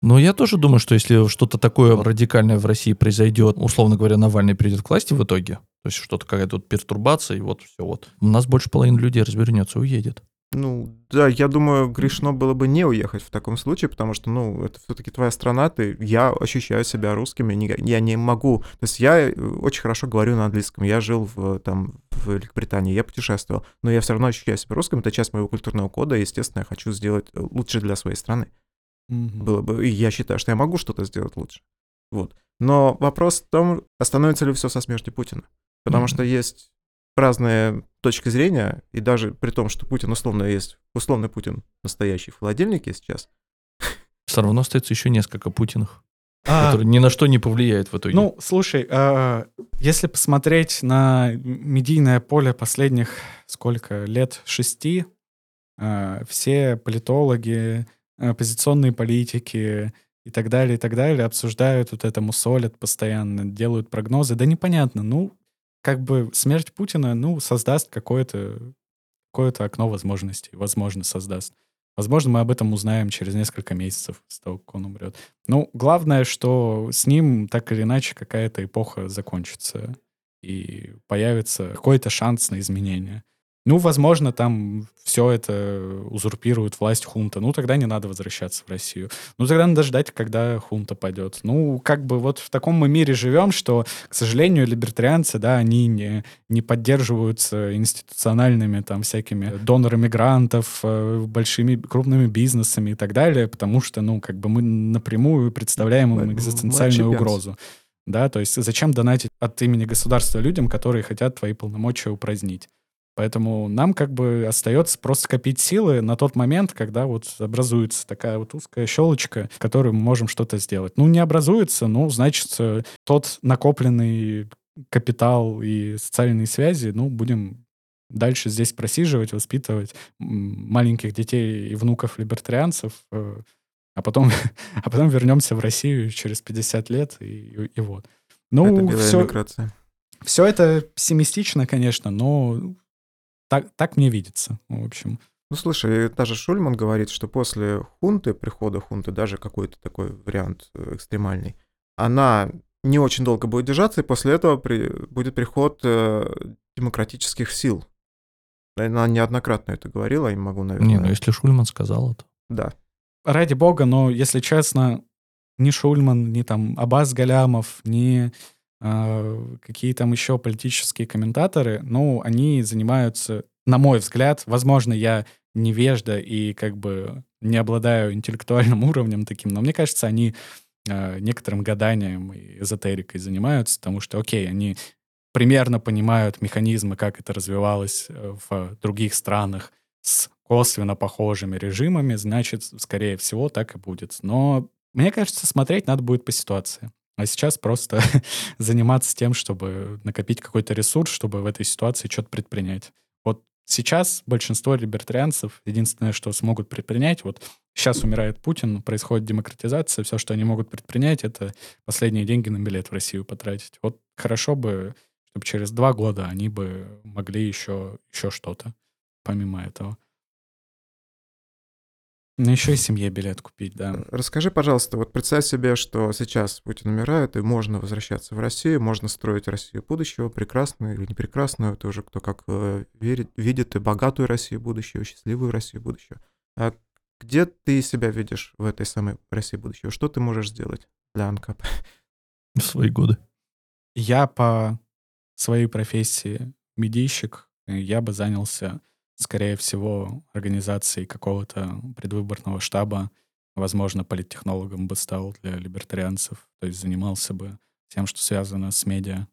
Но я тоже думаю, что если что-то такое радикальное в России произойдет, условно говоря, Навальный придет к власти в итоге, то есть что-то какая-то вот пертурбация, и вот все вот, у нас больше половины людей развернется, уедет. Ну, да, я думаю, грешно было бы не уехать в таком случае, потому что, ну, это все-таки твоя страна, ты, я ощущаю себя русским, я не, я не могу, то есть я э, очень хорошо говорю на английском, я жил в, там, в Великобритании, я путешествовал, но я все равно ощущаю себя русским, это часть моего культурного кода, и, естественно, я хочу сделать э, лучше для своей страны. Mm-hmm. Было бы, и я считаю, что я могу что-то сделать лучше. Вот. Но вопрос в том, остановится ли все со смертью Путина. Потому mm-hmm. что есть разные точки зрения, и даже при том, что Путин условно есть, условный Путин настоящий в холодильнике сейчас. Все равно остается еще несколько Путиных, а, которые ни на что не повлияют в итоге. Ну, слушай, а, если посмотреть на медийное поле последних сколько лет, шести, а, все политологи, оппозиционные политики и так далее, и так далее обсуждают вот это, мусолят постоянно, делают прогнозы. Да непонятно, ну, как бы смерть Путина, ну, создаст какое-то какое-то окно возможностей, возможно, создаст. Возможно, мы об этом узнаем через несколько месяцев с того, как он умрет. Ну, главное, что с ним так или иначе какая-то эпоха закончится и появится какой-то шанс на изменения. Ну, возможно, там все это узурпирует власть хунта. Ну, тогда не надо возвращаться в Россию. Ну, тогда надо ждать, когда хунта пойдет. Ну, как бы вот в таком мы мире живем, что, к сожалению, либертарианцы, да, они не, не поддерживаются институциональными там всякими донорами грантов, э, большими крупными бизнесами и так далее, потому что, ну, как бы мы напрямую представляем им экзистенциальную угрозу. Да, то есть зачем донатить от имени государства людям, которые хотят твои полномочия упразднить? Поэтому нам как бы остается просто копить силы на тот момент, когда вот образуется такая вот узкая щелочка, в которой мы можем что-то сделать. Ну, не образуется, ну, значит, тот накопленный капитал и социальные связи, ну, будем дальше здесь просиживать, воспитывать маленьких детей и внуков либертарианцев, э, а потом, а потом вернемся в Россию через 50 лет, и, и вот. Ну, это все, миграция. все это пессимистично, конечно, но так, так мне видится, в общем. Ну, слушай, даже Шульман говорит, что после хунты, прихода хунты, даже какой-то такой вариант э, экстремальный, она не очень долго будет держаться, и после этого при, будет приход э, демократических сил. Она неоднократно это говорила, я не могу, наверное... Не, ну если Шульман сказал это. Да. Ради бога, но, если честно, ни Шульман, ни там Абаз Галямов, ни э, какие там еще политические комментаторы, ну, они занимаются, на мой взгляд, возможно, я невежда и как бы не обладаю интеллектуальным уровнем таким, но мне кажется, они э, некоторым гаданием и эзотерикой занимаются, потому что, окей, они примерно понимают механизмы, как это развивалось э, в других странах с косвенно похожими режимами, значит, скорее всего, так и будет. Но мне кажется, смотреть надо будет по ситуации. А сейчас просто заниматься тем, чтобы накопить какой-то ресурс, чтобы в этой ситуации что-то предпринять. Вот сейчас большинство либертарианцев единственное, что смогут предпринять, вот сейчас умирает Путин, происходит демократизация, все, что они могут предпринять, это последние деньги на билет в Россию потратить. Вот хорошо бы, чтобы через два года они бы могли еще, еще что-то помимо этого. Ну, еще и семье билет купить, да. Расскажи, пожалуйста, вот представь себе, что сейчас Путин умирает, и можно возвращаться в Россию, можно строить Россию будущего, прекрасную или не прекрасную, это уже кто как э, верит, видит, и богатую Россию будущего, счастливую Россию будущего. А где ты себя видишь в этой самой России будущего? Что ты можешь сделать для АНКАП? В свои годы. Я по своей профессии медийщик, я бы занялся скорее всего, организацией какого-то предвыборного штаба, возможно, политтехнологом бы стал для либертарианцев, то есть занимался бы тем, что связано с медиа.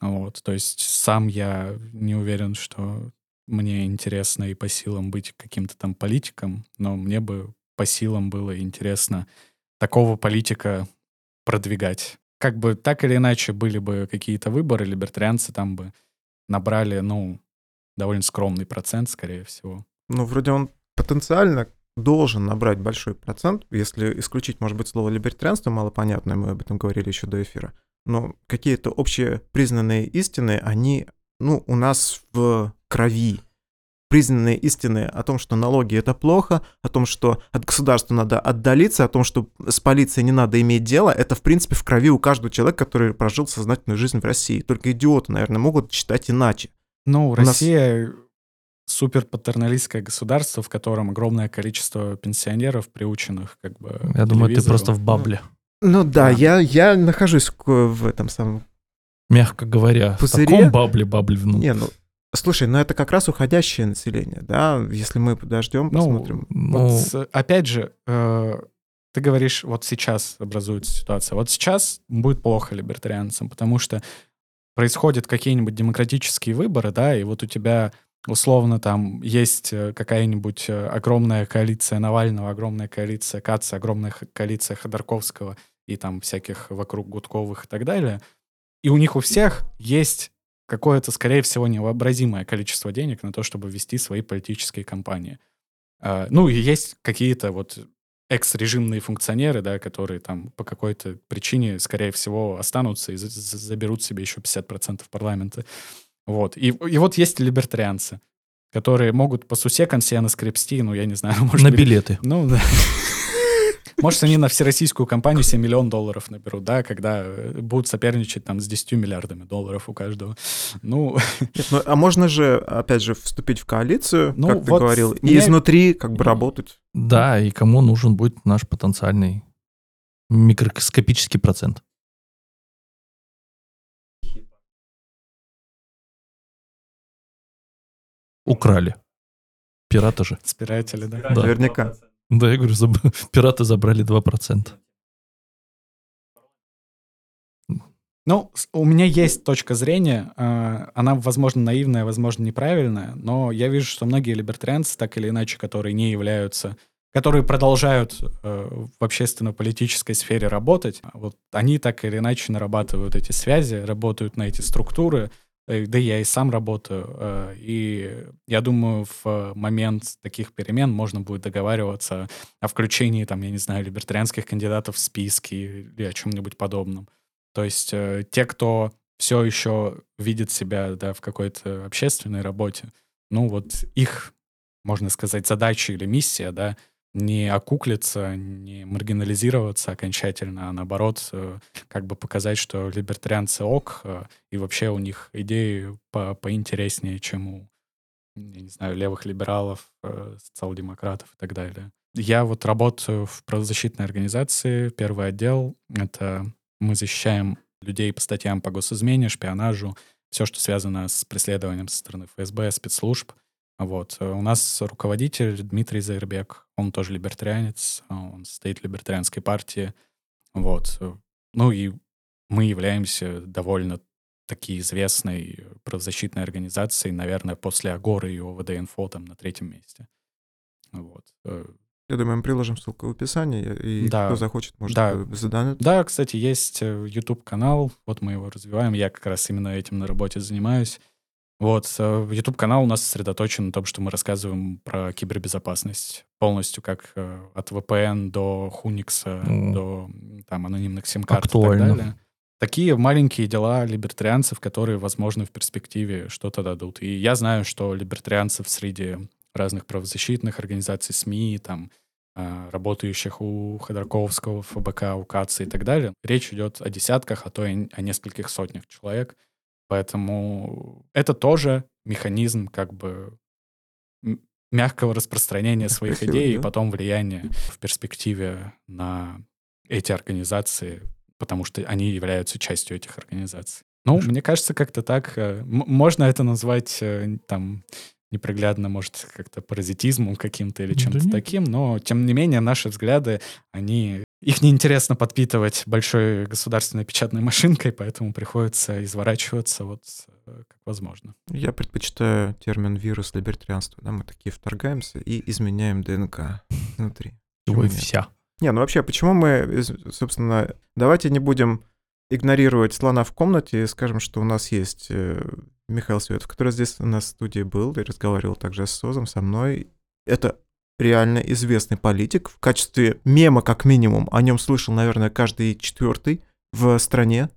Вот, то есть сам я не уверен, что мне интересно и по силам быть каким-то там политиком, но мне бы по силам было интересно такого политика продвигать. Как бы так или иначе были бы какие-то выборы, либертарианцы там бы набрали, ну, довольно скромный процент, скорее всего. Ну, вроде он потенциально должен набрать большой процент, если исключить, может быть, слово либертарианство малопонятное, мы об этом говорили еще до эфира. Но какие-то общие признанные истины, они, ну, у нас в крови. Признанные истины о том, что налоги это плохо, о том, что от государства надо отдалиться, о том, что с полицией не надо иметь дело, это, в принципе, в крови у каждого человека, который прожил сознательную жизнь в России. Только идиоты, наверное, могут считать иначе. Ну, Россия нас... супер патерналистское государство, в котором огромное количество пенсионеров, приученных как бы Я думаю, ты просто в бабле. Ну, ну да, да. Я, я нахожусь в этом самом... Мягко говоря, пузыре. в таком бабле, бабле внутрь. Не, ну, Слушай, ну это как раз уходящее население, да? Если мы подождем, ну, посмотрим. Ну, вот, опять же, э, ты говоришь, вот сейчас образуется ситуация. Вот сейчас будет плохо либертарианцам, потому что происходят какие-нибудь демократические выборы, да, и вот у тебя условно там есть э, какая-нибудь э, огромная коалиция Навального, огромная коалиция Каца, огромная коалиция Ходорковского и там всяких вокруг Гудковых и так далее. И у них у всех есть какое-то, скорее всего, невообразимое количество денег на то, чтобы вести свои политические кампании. А, ну, и есть какие-то вот экс-режимные функционеры, да, которые там по какой-то причине, скорее всего, останутся и заберут себе еще 50% парламента. Вот. И, и вот есть либертарианцы, которые могут по сусекам себе наскрепсти, ну, я не знаю, может На быть, билеты. Ну, да. Может, они на всероссийскую компанию 7 миллион долларов наберут, да, когда э, будут соперничать там с 10 миллиардами долларов у каждого. Ну... Нет, ну а можно же, опять же, вступить в коалицию, ну, как вот ты говорил, и изнутри как бы работать. Да, и кому нужен будет наш потенциальный микроскопический процент. Украли. Пираты же. Спиратели, да? да. Наверняка. Да, я говорю, заб... пираты забрали 2%. Ну, у меня есть точка зрения, э, она, возможно, наивная, возможно, неправильная, но я вижу, что многие либертарианцы, так или иначе, которые не являются которые продолжают э, в общественно-политической сфере работать, вот они так или иначе нарабатывают эти связи, работают на эти структуры, да я и сам работаю, э, и я думаю, в момент таких перемен можно будет договариваться о включении, там, я не знаю, либертарианских кандидатов в списки или о чем-нибудь подобном. То есть э, те, кто все еще видит себя да, в какой-то общественной работе, ну вот их, можно сказать, задача или миссия, да, не окуклиться, не маргинализироваться окончательно, а наоборот, э, как бы показать, что либертарианцы ок, э, и вообще у них идеи по поинтереснее, чем у, я не знаю, левых либералов, э, социал-демократов и так далее. Я вот работаю в правозащитной организации, первый отдел — это мы защищаем людей по статьям по госизмене, шпионажу, все, что связано с преследованием со стороны ФСБ, спецслужб. Вот. Э, у нас руководитель Дмитрий Зайрбек, он тоже либертарианец, а, он стоит в либертарианской партии. Вот. Э, ну и мы являемся довольно таки известной правозащитной организацией, наверное, после Агоры и ОВД-инфо там на третьем месте. Вот. Э, Я думаю, мы приложим ссылку в описании, и Да. кто захочет, может Да. задать. Да, кстати, есть YouTube-канал, вот мы его развиваем, я как раз именно этим на работе занимаюсь. Вот, YouTube-канал у нас сосредоточен на том, что мы рассказываем про кибербезопасность полностью, как э, от VPN до Hunix, М. до там анонимных сим-карт и Актуально. так далее. Такие маленькие дела либертарианцев, которые, возможно, в перспективе что-то дадут. И я знаю, что либертарианцев среди разных правозащитных организаций, СМИ, там, а, работающих у Ходорковского, ФБК, у КАЦа и так далее. Речь идет о десятках, а то и о нескольких сотнях человек. Поэтому это тоже механизм как бы мягкого распространения своих Красиво, идей и да. потом влияния в перспективе на эти организации, потому что они являются частью этих организаций. Ну, мне кажется, как-то так. э, Можно это назвать э, там неприглядно, может, как-то паразитизмом каким-то или Да чем-то нет. таким, но, тем не менее, наши взгляды, они... Их неинтересно подпитывать большой государственной печатной машинкой, поэтому приходится изворачиваться вот э, как возможно. Я предпочитаю термин вирус либертарианства. Да, мы такие вторгаемся и изменяем ДНК внутри. Нет? вся. Не, ну вообще, почему мы, собственно, давайте не будем игнорировать слона в комнате и скажем, что у нас есть э, Михаил Светов, который здесь у нас в студии был и разговаривал также с Созом, со мной. Это реально известный политик. В качестве мема, как минимум, о нем слышал, наверное, каждый четвертый в стране.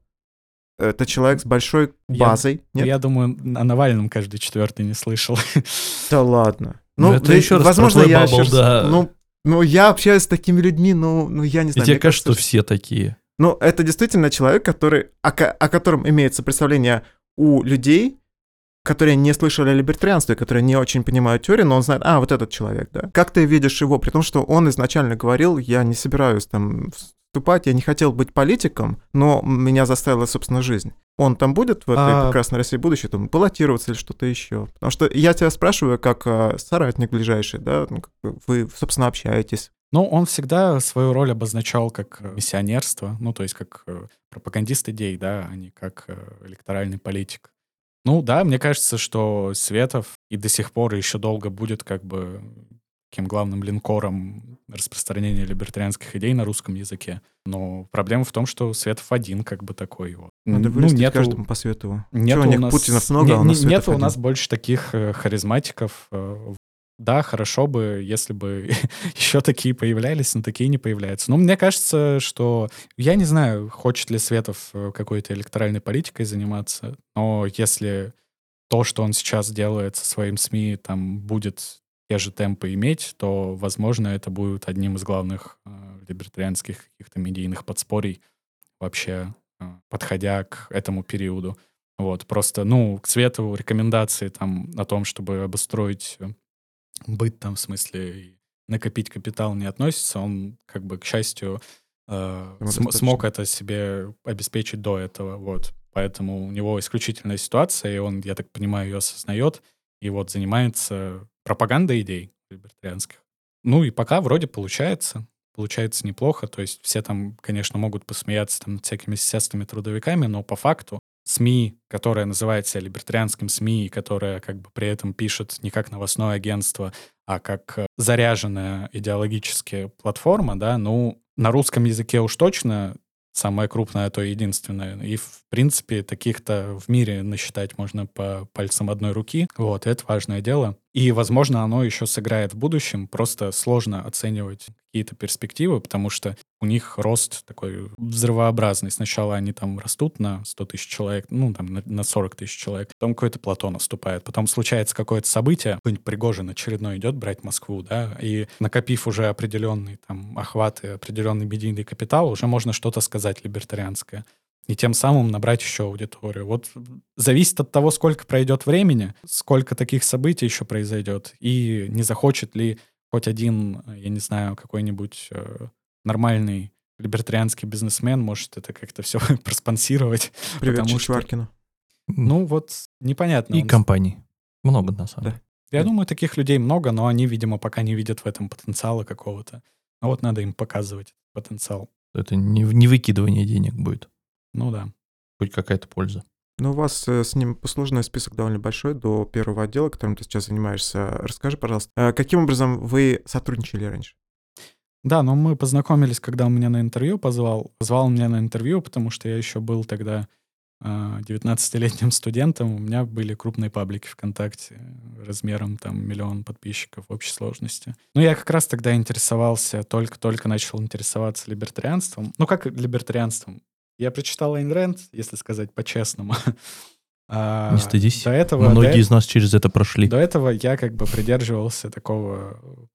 Это человек с большой Я- базой. Нет? Я думаю, о Навальном каждый четвертый не слышал. Да ладно. Ну, это еще раз возможно, я бабл, щас- да. Ну, ну, я общаюсь с такими людьми, ну, ну я не И знаю. тебе мне кажется, что- все такие. Ну, это действительно человек, который, о, о котором имеется представление у людей, которые не слышали о либертарианстве, которые не очень понимают теорию, но он знает, а, вот этот человек, да. Как ты видишь его, при том, что он изначально говорил, я не собираюсь там вступать, я не хотел быть политиком, но меня заставила, собственно, жизнь. Он там будет в этой А- прекрасной России будущее, там, баллотироваться или что-то еще? Потому что я тебя спрашиваю, как э, соратник ближайший, да, ну, вы, собственно, общаетесь. Ну, он всегда свою роль обозначал как э, миссионерство, ну, то есть как э, пропагандист идей, да, а не как э, электоральный политик. Ну, да, мне кажется, что Светов и до сих пор еще долго будет как бы таким главным линкором распространения либертарианских идей на русском языке. Но проблема в том, что Светов один как бы такой вот. Надо Н- вырастить нету- каждому по свету. Нету Чего, у них нас- Путинов много, не- а у нас не- Нету у нас больше таких э, харизматиков. э, Да, хорошо бы, если бы еще такие появлялись, но такие не появляются. Но мне кажется, что... Я не знаю, хочет ли Светов э, какой-то электоральной политикой заниматься, но если то, что он сейчас делает со своим СМИ, там будет те же темпы иметь, то, возможно, это будет одним из главных э, либертарианских каких-то медийных подспорий вообще, э, подходя к этому периоду. Вот, просто, ну, к свету рекомендации там о том, чтобы обустроить э, быт там, в смысле, накопить капитал не относится. Он, как бы, к счастью, э, Ему см- достаточно. смог это себе обеспечить до этого, вот. Поэтому у него исключительная ситуация, и он, я так понимаю, ее осознает, и вот занимается пропагандой идей либертарианских. Ну и пока вроде получается, получается неплохо, то есть все там, конечно, могут посмеяться там над всякими сельскими трудовиками, но по факту СМИ, которая называется либертарианским СМИ, и которая как бы при этом пишет не как новостное агентство, а как э, заряженная идеологически платформа, да, ну, на русском языке уж точно самое крупное, а то единственное. И, в принципе, таких-то в мире насчитать можно по пальцам одной руки. Вот, это важное дело. И, возможно, оно еще сыграет в будущем. Просто сложно оценивать какие-то перспективы, потому что у них рост такой взрывообразный. Сначала они там растут на 100 тысяч человек, ну, там, на, на 40 тысяч человек. Потом какое-то плато наступает. Потом случается какое-то событие, какой-нибудь Пригожин очередной идет брать Москву, да, и накопив уже определенный там охват и определенный медийный капитал, уже можно что-то сказать либертарианское и тем самым набрать еще аудиторию. Вот зависит от того, сколько пройдет времени, сколько таких событий еще произойдет, и не захочет ли хоть один, я не знаю, какой-нибудь э, нормальный либертарианский бизнесмен может это как-то все проспонсировать. Привет Чичваркину. Что, ну вот непонятно. И он... компаний. Много, на самом деле. Я да. думаю, таких людей много, но они, видимо, пока не видят в этом потенциала какого-то. А вот надо им показывать потенциал. Это не, не выкидывание денег будет. Ну да. Хоть какая-то польза. Ну, у вас э, с ним послужный список довольно большой до первого отдела, которым ты сейчас занимаешься. Расскажи, пожалуйста, э, каким образом вы сотрудничали раньше? Да, но мы познакомились, когда он меня на интервью позвал. Позвал меня на интервью, потому что я еще был тогда 19-летним а, студентом. У меня были крупные паблики ВКонтакте размером там миллион подписчиков в общей сложности. Ну, я как раз тогда интересовался, только-только начал интересоваться либертарианством. Ну, как либертарианством? Я прочитал Айн Рэнд, если сказать по-честному. А, Не стыдись. До этого, Многие до, из нас через это прошли. До этого я как бы придерживался такого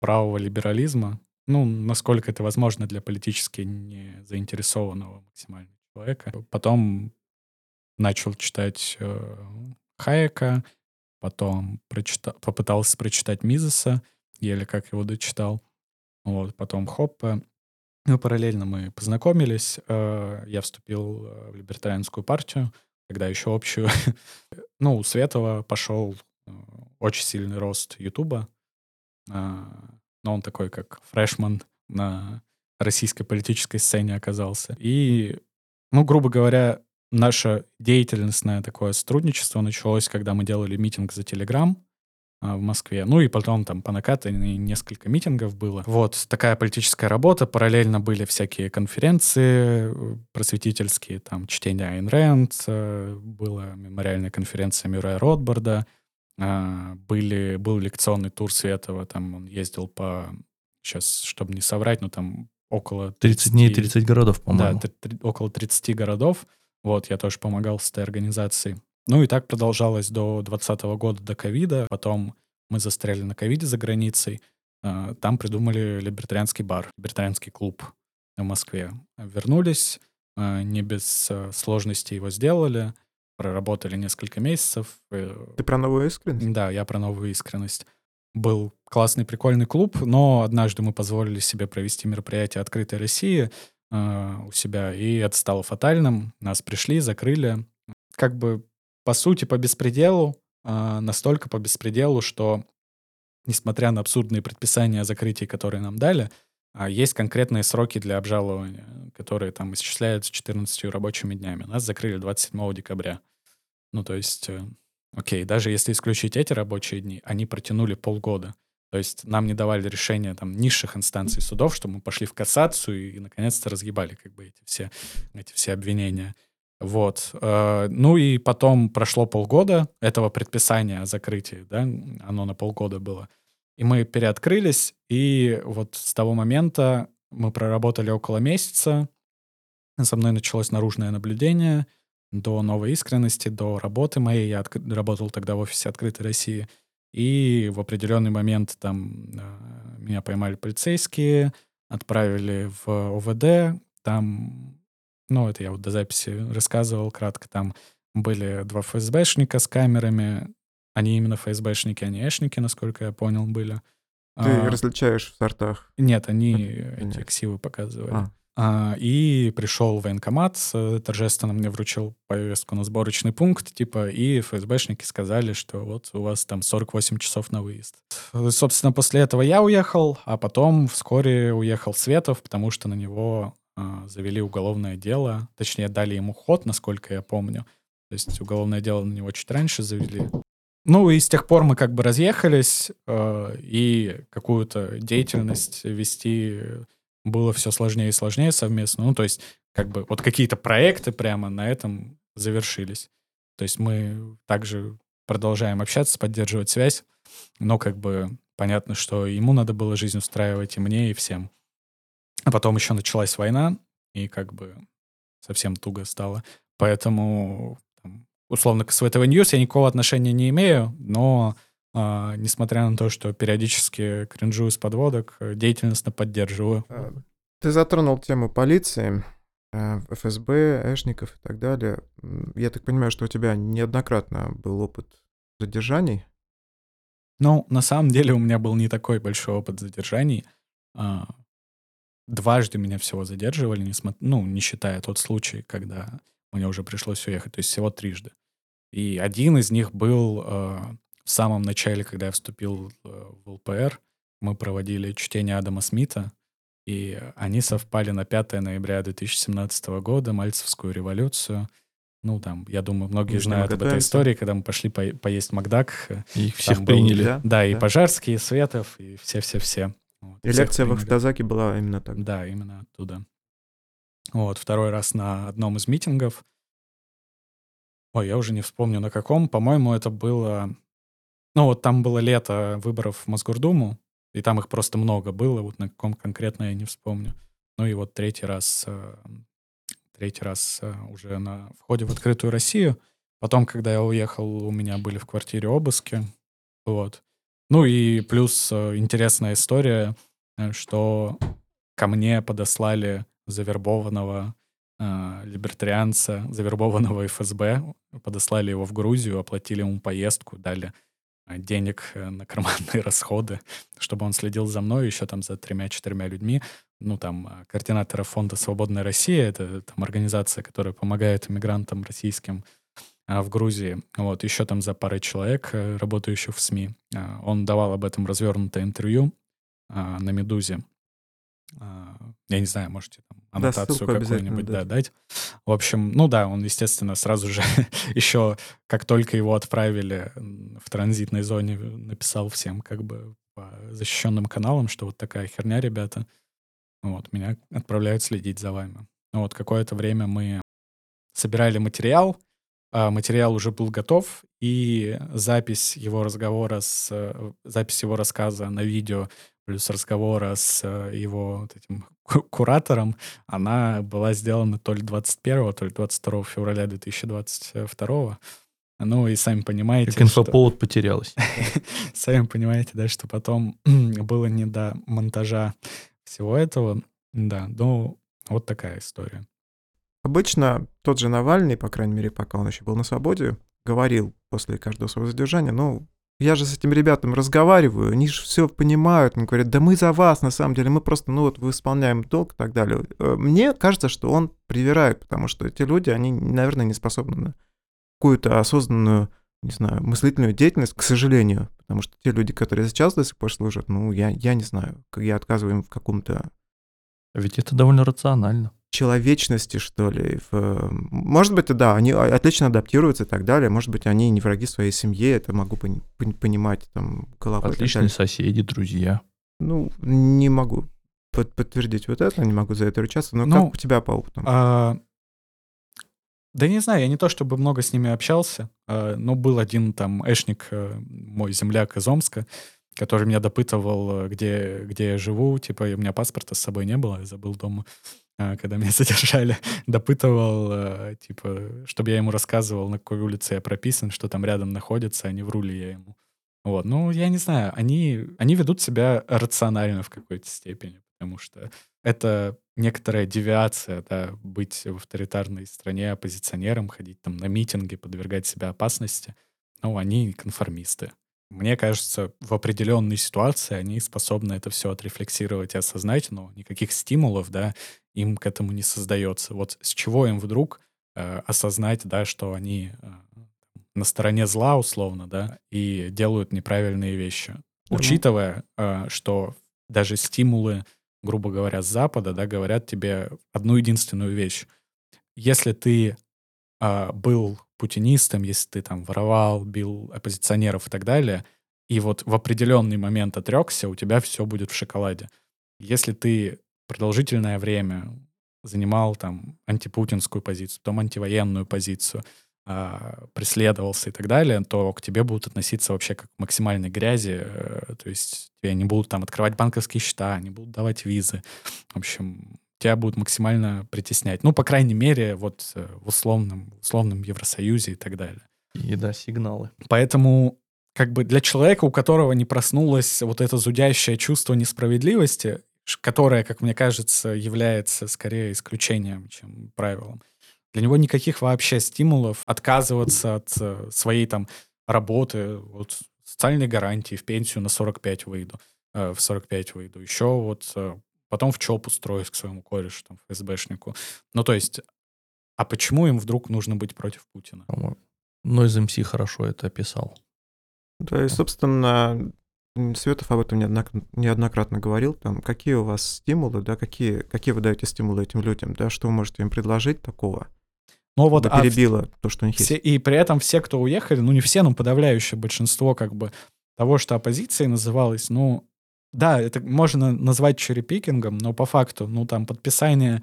правого либерализма. Ну, насколько это возможно для политически не заинтересованного максимально человека. Потом начал читать э, Хайека, потом прочита... попытался прочитать Мизеса, еле как его дочитал. Вот, потом Хоппе. Ну, параллельно мы познакомились. Э, я вступил э, в либертарианскую партию, тогда еще общую. ну, у Светова пошел э, очень сильный рост Ютуба. Но он такой, как фрешман на российской политической сцене оказался. И, ну, грубо говоря, наше деятельностное такое сотрудничество началось, когда мы делали митинг за Телеграм. А, в Москве. Ну и потом там по накатанной несколько митингов было. Вот такая политическая работа. Параллельно были всякие конференции э, просветительские, там чтение Айн Рэнд, э, была мемориальная конференция Мюррея Ротбарда, а, были, был лекционный тур Светова, там он ездил по, сейчас, чтобы не соврать, ну там около 30, 30 дней, 30 городов, по-моему. Да, около 30 городов. Вот, я тоже помогал с этой организацией. Ну и так продолжалось до 2020 года, до ковида. Потом мы застряли на ковиде за границей. А, там придумали либертарианский бар, либертарианский клуб в Москве. Вернулись, а, не без а, сложностей его сделали, проработали несколько месяцев. Э, Ты про новую искренность? Да, я про новую искренность. Был классный, прикольный клуб, но однажды мы позволили себе провести мероприятие «Открытой России» у себя, и это стало фатальным. Нас пришли, закрыли. Как бы по сути, по беспределу, э, настолько по беспределу, что, несмотря на абсурдные предписания о закрытии, которые нам дали, э, есть конкретные сроки для обжалования, которые там исчисляются 14 рабочими днями. Нас закрыли 27 декабря. Ну, то есть, э, окей, даже если исключить эти рабочие дни, они протянули полгода. То есть нам не давали решения там низших инстанций судов, что мы пошли в кассацию и, наконец-то разъебали как бы эти все, эти все обвинения. Вот. Э, ну и потом прошло полгода этого предписания о закрытии, да, оно на полгода было. И мы переоткрылись, и вот с того момента мы проработали около месяца. Со мной началось наружное наблюдение до новой искренности, до работы моей. Я отк- работал тогда в офисе «Открытой России». И в определенный момент там э, меня поймали полицейские, отправили в ОВД. Там ну, это я вот до записи рассказывал кратко. Там были два ФСБшника с камерами. Они именно ФСБшники, а не эшники, насколько я понял, были. Ты а, различаешь в сортах? Нет, они Нет. эти ксивы показывали. А. А, и пришел военкомат, торжественно мне вручил повестку на сборочный пункт, типа, и ФСБшники сказали, что вот у вас там 48 часов на выезд. Собственно, после этого я уехал, а потом вскоре уехал Светов, потому что на него э, завели уголовное дело, точнее, дали ему ход, насколько я помню. То есть уголовное дело на него чуть раньше завели. Ну и с тех пор мы как бы разъехались, э, и какую-то деятельность вести было все сложнее и сложнее совместно. Ну то есть как бы вот какие-то проекты прямо на этом завершились. То есть мы также продолжаем общаться, поддерживать связь, но как бы понятно, что ему надо было жизнь устраивать, и мне, и всем. А потом еще началась война, и как бы совсем туго стало. Поэтому, там, условно, к SVTV News я никакого отношения не имею, но а, несмотря на то, что периодически кринжую с подводок, деятельностно поддерживаю. А, ты затронул тему полиции. Э, ФСБ, Эшников и так далее. Я так понимаю, что у тебя неоднократно был опыт задержаний? Ну, на самом деле у меня был не такой большой опыт задержаний. Дважды меня всего задерживали, не смо... ну, не считая тот случай, когда мне уже пришлось уехать, то есть всего трижды. И один из них был э, в самом начале, когда я вступил э, в ЛПР. Мы проводили чтение Адама Смита, и они совпали на 5 ноября 2017 года, Мальцевскую революцию. Ну, там, я думаю, многие мы знают об этой истории, когда мы пошли по поесть Макдак. И их всех был, приняли. Да, да, и Пожарский, и Светов, и все-все-все. И лекция в Ахтазаке была именно так. Да, именно оттуда. Вот, второй раз на одном из митингов. Ой, я уже не вспомню на каком. По-моему, это было... Ну, вот там было лето выборов в Мосгордуму, и там их просто много было, вот на каком конкретно я не вспомню. Ну и вот третий раз, э, третий раз э, уже на входе в открытую Россию. Потом, когда я уехал, у меня были в квартире обыски. Вот. Ну и плюс э, интересная история, что ко мне подослали завербованного э, либертарианца, завербованного ФСБ, подослали его в Грузию, оплатили ему поездку, дали Э, денег э, на карманные расходы, чтобы он следил за мной еще там за тремя-четырьмя людьми. Ну, там, э, координатора фонда «Свободная Россия», это там организация, которая помогает иммигрантам российским в Грузии. Вот, еще там за парой человек, работающих в СМИ. Он давал об этом развернутое интервью на «Медузе». Я не знаю, можете там аннотацию да, какую-нибудь да, дать. В общем, ну да, он, естественно, сразу же еще, как только его отправили в транзитной зоне, написал всем как бы по защищенным каналам, что вот такая херня, ребята. Вот, меня отправляют следить за вами. Ну вот, какое-то время мы собирали материал, а материал уже был готов, и запись его разговора с... Э, запись его рассказа на видео плюс разговора с э, его вот этим куратором, она была сделана то ли 21, то ли 22 февраля 2022. Ну и сами понимаете... Как инфоповод что... потерялась. сами понимаете, да, что потом было не до монтажа всего этого. Да, ну вот такая история. Обычно тот же Навальный, по крайней мере, пока он еще был на свободе, говорил после каждого своего задержания, ну, я же с этими ребятами разговариваю, они же все понимают, они говорят, да мы за вас, на самом деле, мы просто, ну вот, выполняем долг и так далее. Э, мне кажется, что он привирает, потому что эти люди, они, наверное, не способны на какую-то осознанную, не знаю, мыслительную деятельность, к сожалению, потому что те люди, которые сейчас до сих пор служат, ну, я, я не знаю, я отказываю им в каком-то... Ведь это довольно рационально человечности, что ли. В... Может быть, да, они отлично адаптируются и так далее. Может быть, они не враги своей семье, это могу пон- понимать там головой. Отличные соседи, друзья. Ну, не могу под подтвердить вот это, не могу за это ручаться. Но ну, как у тебя по опыту? А... Да не знаю, я не то чтобы много с ними общался, а, но был один там эшник, э, мой земляк из Омска, который меня допытывал, э, где, где я живу, типа, у меня паспорта с собой не было, я забыл дома. А, когда меня задержали, допытывал, э, типа, чтобы я ему рассказывал, на какой улице я прописан, что там рядом находится, а не вру ли я ему. Вот, ну, я не знаю, они, они ведут себя рационально в какой-то степени, потому что это некоторая девиация, да, быть в авторитарной стране оппозиционером, ходить там на митинги, подвергать себя опасности. Ну, они конформисты. Мне кажется, в определенной ситуации они способны это все отрефлексировать и осознать, но никаких стимулов, да, им к этому не создается. Вот с чего им вдруг э, осознать, да, что они э, на стороне зла, условно, да, и делают неправильные вещи, mm-hmm. учитывая, э, что даже стимулы грубо говоря, с Запада, да, говорят тебе одну единственную вещь. Если ты э, был путинистом, если ты там воровал, бил оппозиционеров и так далее, и вот в определенный момент отрекся, у тебя все будет в шоколаде. Если ты продолжительное время занимал там антипутинскую позицию, потом антивоенную позицию, а, преследовался и так далее, то к тебе будут относиться вообще как к максимальной грязи. Э, то есть тебе не будут там открывать банковские счета, не будут давать визы. В общем, тебя будут максимально притеснять. Ну, по крайней мере, вот э, в условном, условном Евросоюзе и так далее. И да, сигналы. Поэтому как бы для человека, у которого не проснулось вот это зудящее чувство несправедливости, которое, как мне кажется, является скорее исключением, чем правилом, для него никаких вообще стимулов отказываться от э, своей там работы, вот социальной гарантии, в пенсию на 45 выйду, э, в 45 выйду, еще вот потом в ЧОП устроюсь к своему корешу, там, ФСБшнику. Ну, то есть, а почему им вдруг нужно быть против Путина? Ну, из МС хорошо это описал. Да, и, собственно, Светов об этом неоднократно, говорил, там, какие у вас стимулы, да, какие, какие вы даете стимулы этим людям, да, что вы можете им предложить такого, но вот а перебило а то, что у них все, есть. И при этом все, кто уехали, ну не все, но подавляющее большинство как бы того, что оппозицией называлось, ну да, это можно назвать черепикингом, но по факту, ну там подписание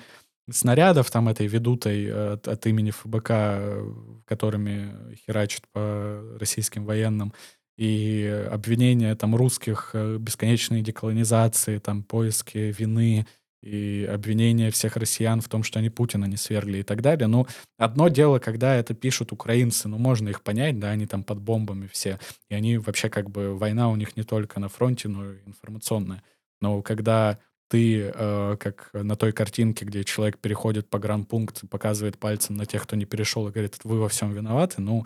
снарядов там этой ведутой от, от имени ФБК, которыми херачат по российским военным, и обвинения там русских э, бесконечной деколонизации, там поиски вины и обвинения всех россиян в том, что они Путина не свергли и так далее. Ну, одно дело, когда это пишут украинцы, ну, можно их понять, да, они там под бомбами все, и они вообще как бы, война у них не только на фронте, но и информационная. Но когда ты, э, как на той картинке, где человек переходит по гран-пункт, показывает пальцем на тех, кто не перешел, и говорит, вы во всем виноваты, ну,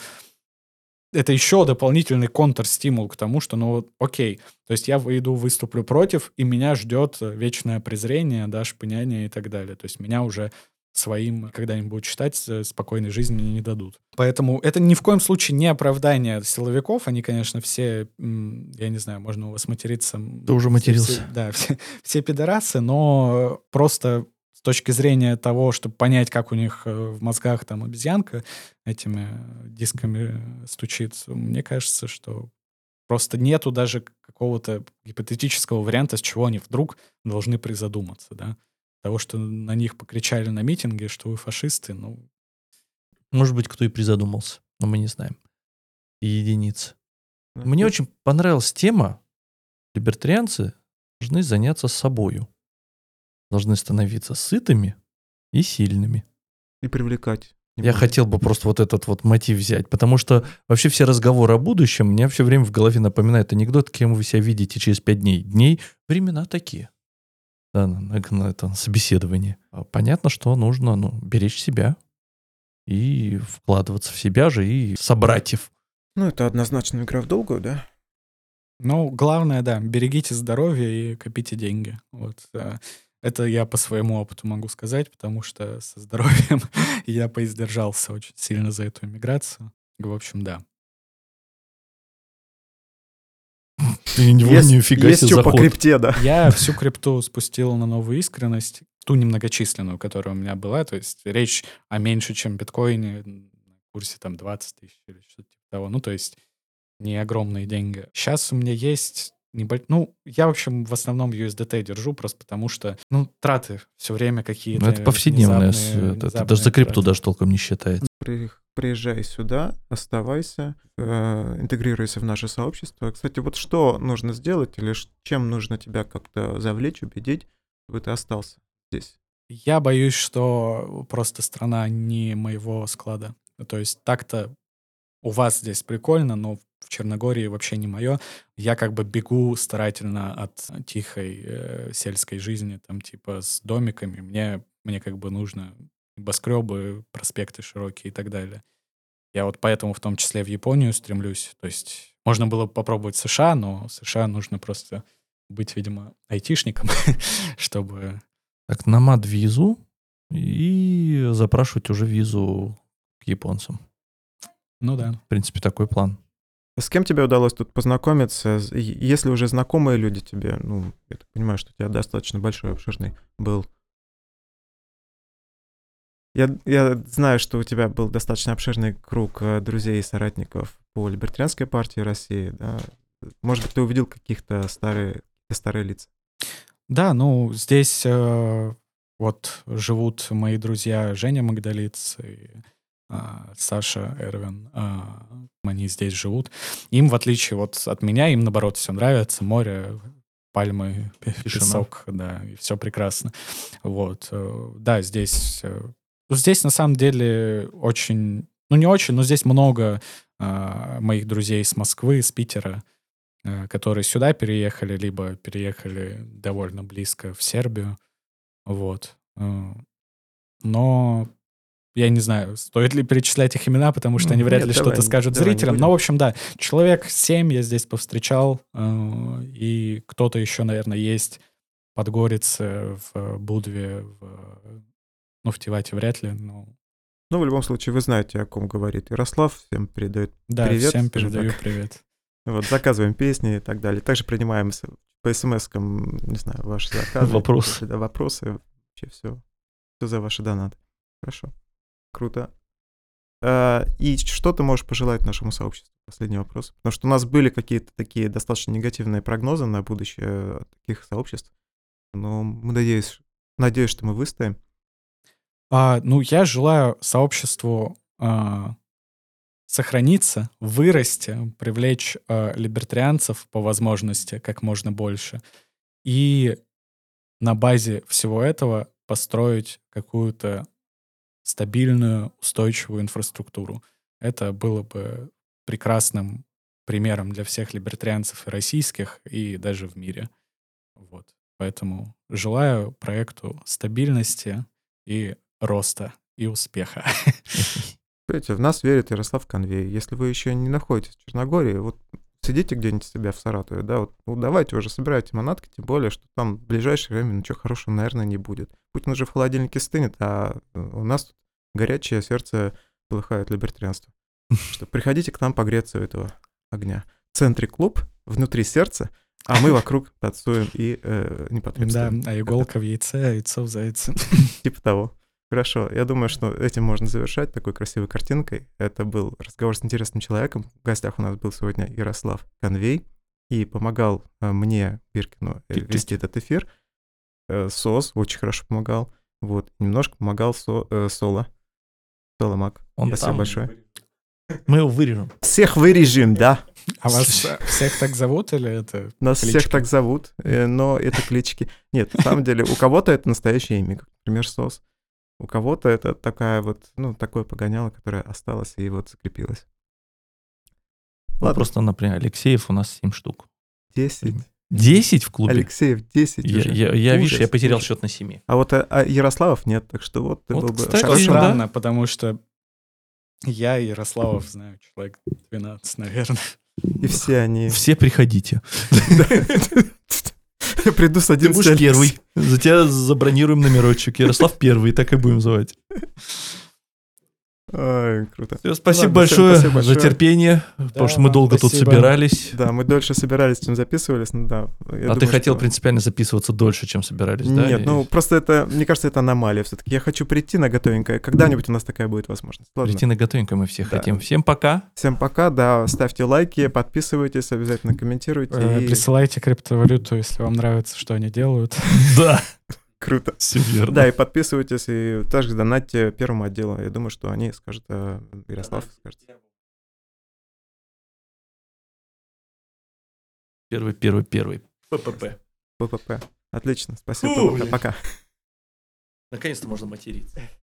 это еще дополнительный контрстимул к тому, что, ну, окей, то есть я выйду, выступлю против, и меня ждет вечное презрение, да, шпыняние и так далее. То есть меня уже своим когда-нибудь будут считать, э, спокойной жизни мне не дадут. Поэтому это ни в коем случае не оправдание силовиков. Они, конечно, все, я не знаю, можно у вас материться. Ты уже матерился. Все, да, все, все пидорасы, но просто с точки зрения того, чтобы понять, как у них э, в мозгах там обезьянка этими дисками стучит, мне кажется, что просто нету даже какого-то гипотетического варианта, с чего они вдруг должны призадуматься, да. Того, что на них покричали на митинге, что вы фашисты, ну... Может быть, кто и призадумался, но мы не знаем. И единицы. Мне очень понравилась тема. Либертарианцы должны заняться собою должны становиться сытыми и сильными. И привлекать. Я хотел бы просто вот этот вот мотив взять, потому что вообще все разговоры о будущем мне все время в голове напоминают анекдот, кем вы себя видите через пять дней. Дней времена такие. Да, на, на, на это собеседование. А понятно, что нужно ну, беречь себя и вкладываться в себя же и собратьев. Ну, это однозначно игра в долгую, да? Ну, главное, да, берегите здоровье и копите деньги. Вот. Это я по своему опыту могу сказать, потому что со здоровьем я поиздержался очень сильно за эту иммиграцию. В общем, да. Ты не есть, нифига есть что по крипте, да. Я всю крипту спустил на новую искренность, ту немногочисленную, которая у меня была. То есть речь о меньше, чем биткоине, на курсе там 20 тысяч или что-то типа того. Ну, то есть не огромные деньги. Сейчас у меня есть небольшой. Ну, я, в общем, в основном USDT держу, просто потому что, ну, траты все время какие-то. Ну, это повседневное. Это, это даже за крипту даже толком не считается. Приезжай сюда, оставайся, э, интегрируйся в наше сообщество. Кстати, вот что нужно сделать или чем нужно тебя как-то завлечь, убедить, чтобы ты остался здесь? Я боюсь, что просто страна не моего склада. То есть так-то у вас здесь прикольно, но в Черногории вообще не мое. Я как бы бегу старательно от тихой э, сельской жизни, там типа с домиками. Мне, мне как бы нужно небоскребы, проспекты широкие и так далее. Я вот поэтому в том числе в Японию стремлюсь. То есть можно было попробовать США, но США нужно просто быть, видимо, айтишником, чтобы... Так, намад визу и запрашивать уже визу к японцам. Ну да. В принципе, такой план. С кем тебе удалось тут познакомиться? Если уже знакомые люди тебе, ну, я так понимаю, что у тебя достаточно большой, обширный был. Я, я знаю, что у тебя был достаточно обширный круг э, друзей и соратников по либертарианской партии России, да? Может быть, ты увидел каких-то старые, старые лица? Да, ну, здесь э, вот живут мои друзья Женя Магдалиц и Саша Эрвин. а, они здесь живут. Им, в отличие вот от меня, им, наоборот, все нравится. Море, пальмы, Тишина. песок, да, и все прекрасно. Вот. э, Да, здесь... э, ну, здесь, на самом деле, очень... Ну, не очень, но здесь много а, моих друзей с Москвы, с Питера, э, которые сюда переехали, либо переехали довольно близко в Сербию. Вот. Но я не знаю, стоит ли перечислять их имена, потому что Ну, они вряд нет, ли давай что-то скажут давай зрителям. Но, в общем, да, человек семь я здесь повстречал, э, и кто-то еще, наверное, есть в Подгорице, в Будве, в... ну, в Тивате вряд ли, но Ну, в любом случае, вы знаете, о ком говорит Ярослав. Всем передает. да, Привет, всем передаю так. привет. Вот, заказываем песни и так далее. Также принимаем по смс-кам, не знаю, ваши заказы. Вопросы. Да, вопросы. Вообще все. Все за ваши донаты. Хорошо. Круто. А, И что ты можешь пожелать нашему сообществу? Последний вопрос. Потому что у нас были какие-то такие достаточно негативные прогнозы на будущее от таких сообществ. Но мы надеюсь, надеюсь, что мы выстоим. А, ну, я желаю сообществу а, сохраниться, вырасти, привлечь а, либертарианцев по возможности как можно больше. И на базе всего этого построить какую-то стабильную, устойчивую инфраструктуру. Это было бы прекрасным примером для всех либертарианцев и российских, и даже в мире. Вот. Поэтому желаю проекту стабильности и роста и успеха. Видите, в нас верит Ярослав Конвей. Если вы еще не находитесь в Черногории, вот сидите где-нибудь себя в Саратове, да, вот ну, давайте уже собирайте манатки, тем более, что там в ближайшее время ничего хорошего, наверное, не будет. Путин уже в холодильнике стынет, а у нас тут горячее сердце полыхает либертарианство. Что приходите к нам погреться у этого огня. В центре клуб, внутри сердца, а мы вокруг танцуем и э, Да, непотребствуем. а иголка в яйце, а яйцо в зайце. Типа того. Хорошо, я думаю, что этим можно завершать такой красивой картинкой. Это был разговор с интересным человеком. В гостях у нас был сегодня Ярослав Конвей и помогал э, мне, Биркину, э, вести этот эфир. Э, СОС очень хорошо помогал. Вот, немножко помогал со, э, Соло. Соло Мак. Он Спасибо там. большое. Мы его вырежем. Всех вырежем, да. А вас всех так зовут или это... Нас Клички. всех так зовут, но это клички. Нет, на самом деле, у кого-то это настоящее имя, как, например, Сос. У кого-то это такая вот, ну, такое погоняло, которое осталось и вот закрепилось. Ну, Ладно. просто, например, Алексеев у нас 7 штук. 10. 10 в клубе? Алексеев 10 Я, уже. я, я, видишь, я потерял ужас. счет на 7. А вот а, а Ярославов нет, так что вот ты Вот, был бы кстати, хорошо. да. странно, потому что я и Ярославов знаю человек 12, наверное. И все они... Все приходите. Я приду с Ты 11 будешь первый. За тебя забронируем номерочек. Ярослав первый, так и будем звать. Ой, круто. Всё, спасибо, Ладно, всем большое спасибо большое. за терпение, потому что мы долго тут спасибо. собирались. Да, мы дольше собирались, чем записывались, ну да. Я а думаю, ты хотел что- принципиально записываться дольше, чем собирались, да? Нет, И- ну просто это, мне кажется, это аномалия все-таки. Я хочу прийти на готовенькое. Когда-нибудь у нас такая будет возможность. Ладно. Прийти на готовенькое мы все Да. хотим. Всем пока. Всем пока, да, ставьте лайки, подписывайтесь, обязательно комментируйте. Э, и Присылайте криптовалюту, если вам нравится, что они делают. Да, Круто. все верно. Да, и подписывайтесь, и также донатьте первому отделу. Я думаю, что они скажут, э, Ярослав скажет. Первый, первый, первый. ППП. ППП. Отлично, спасибо. Фу, пока. Наконец-то можно материться.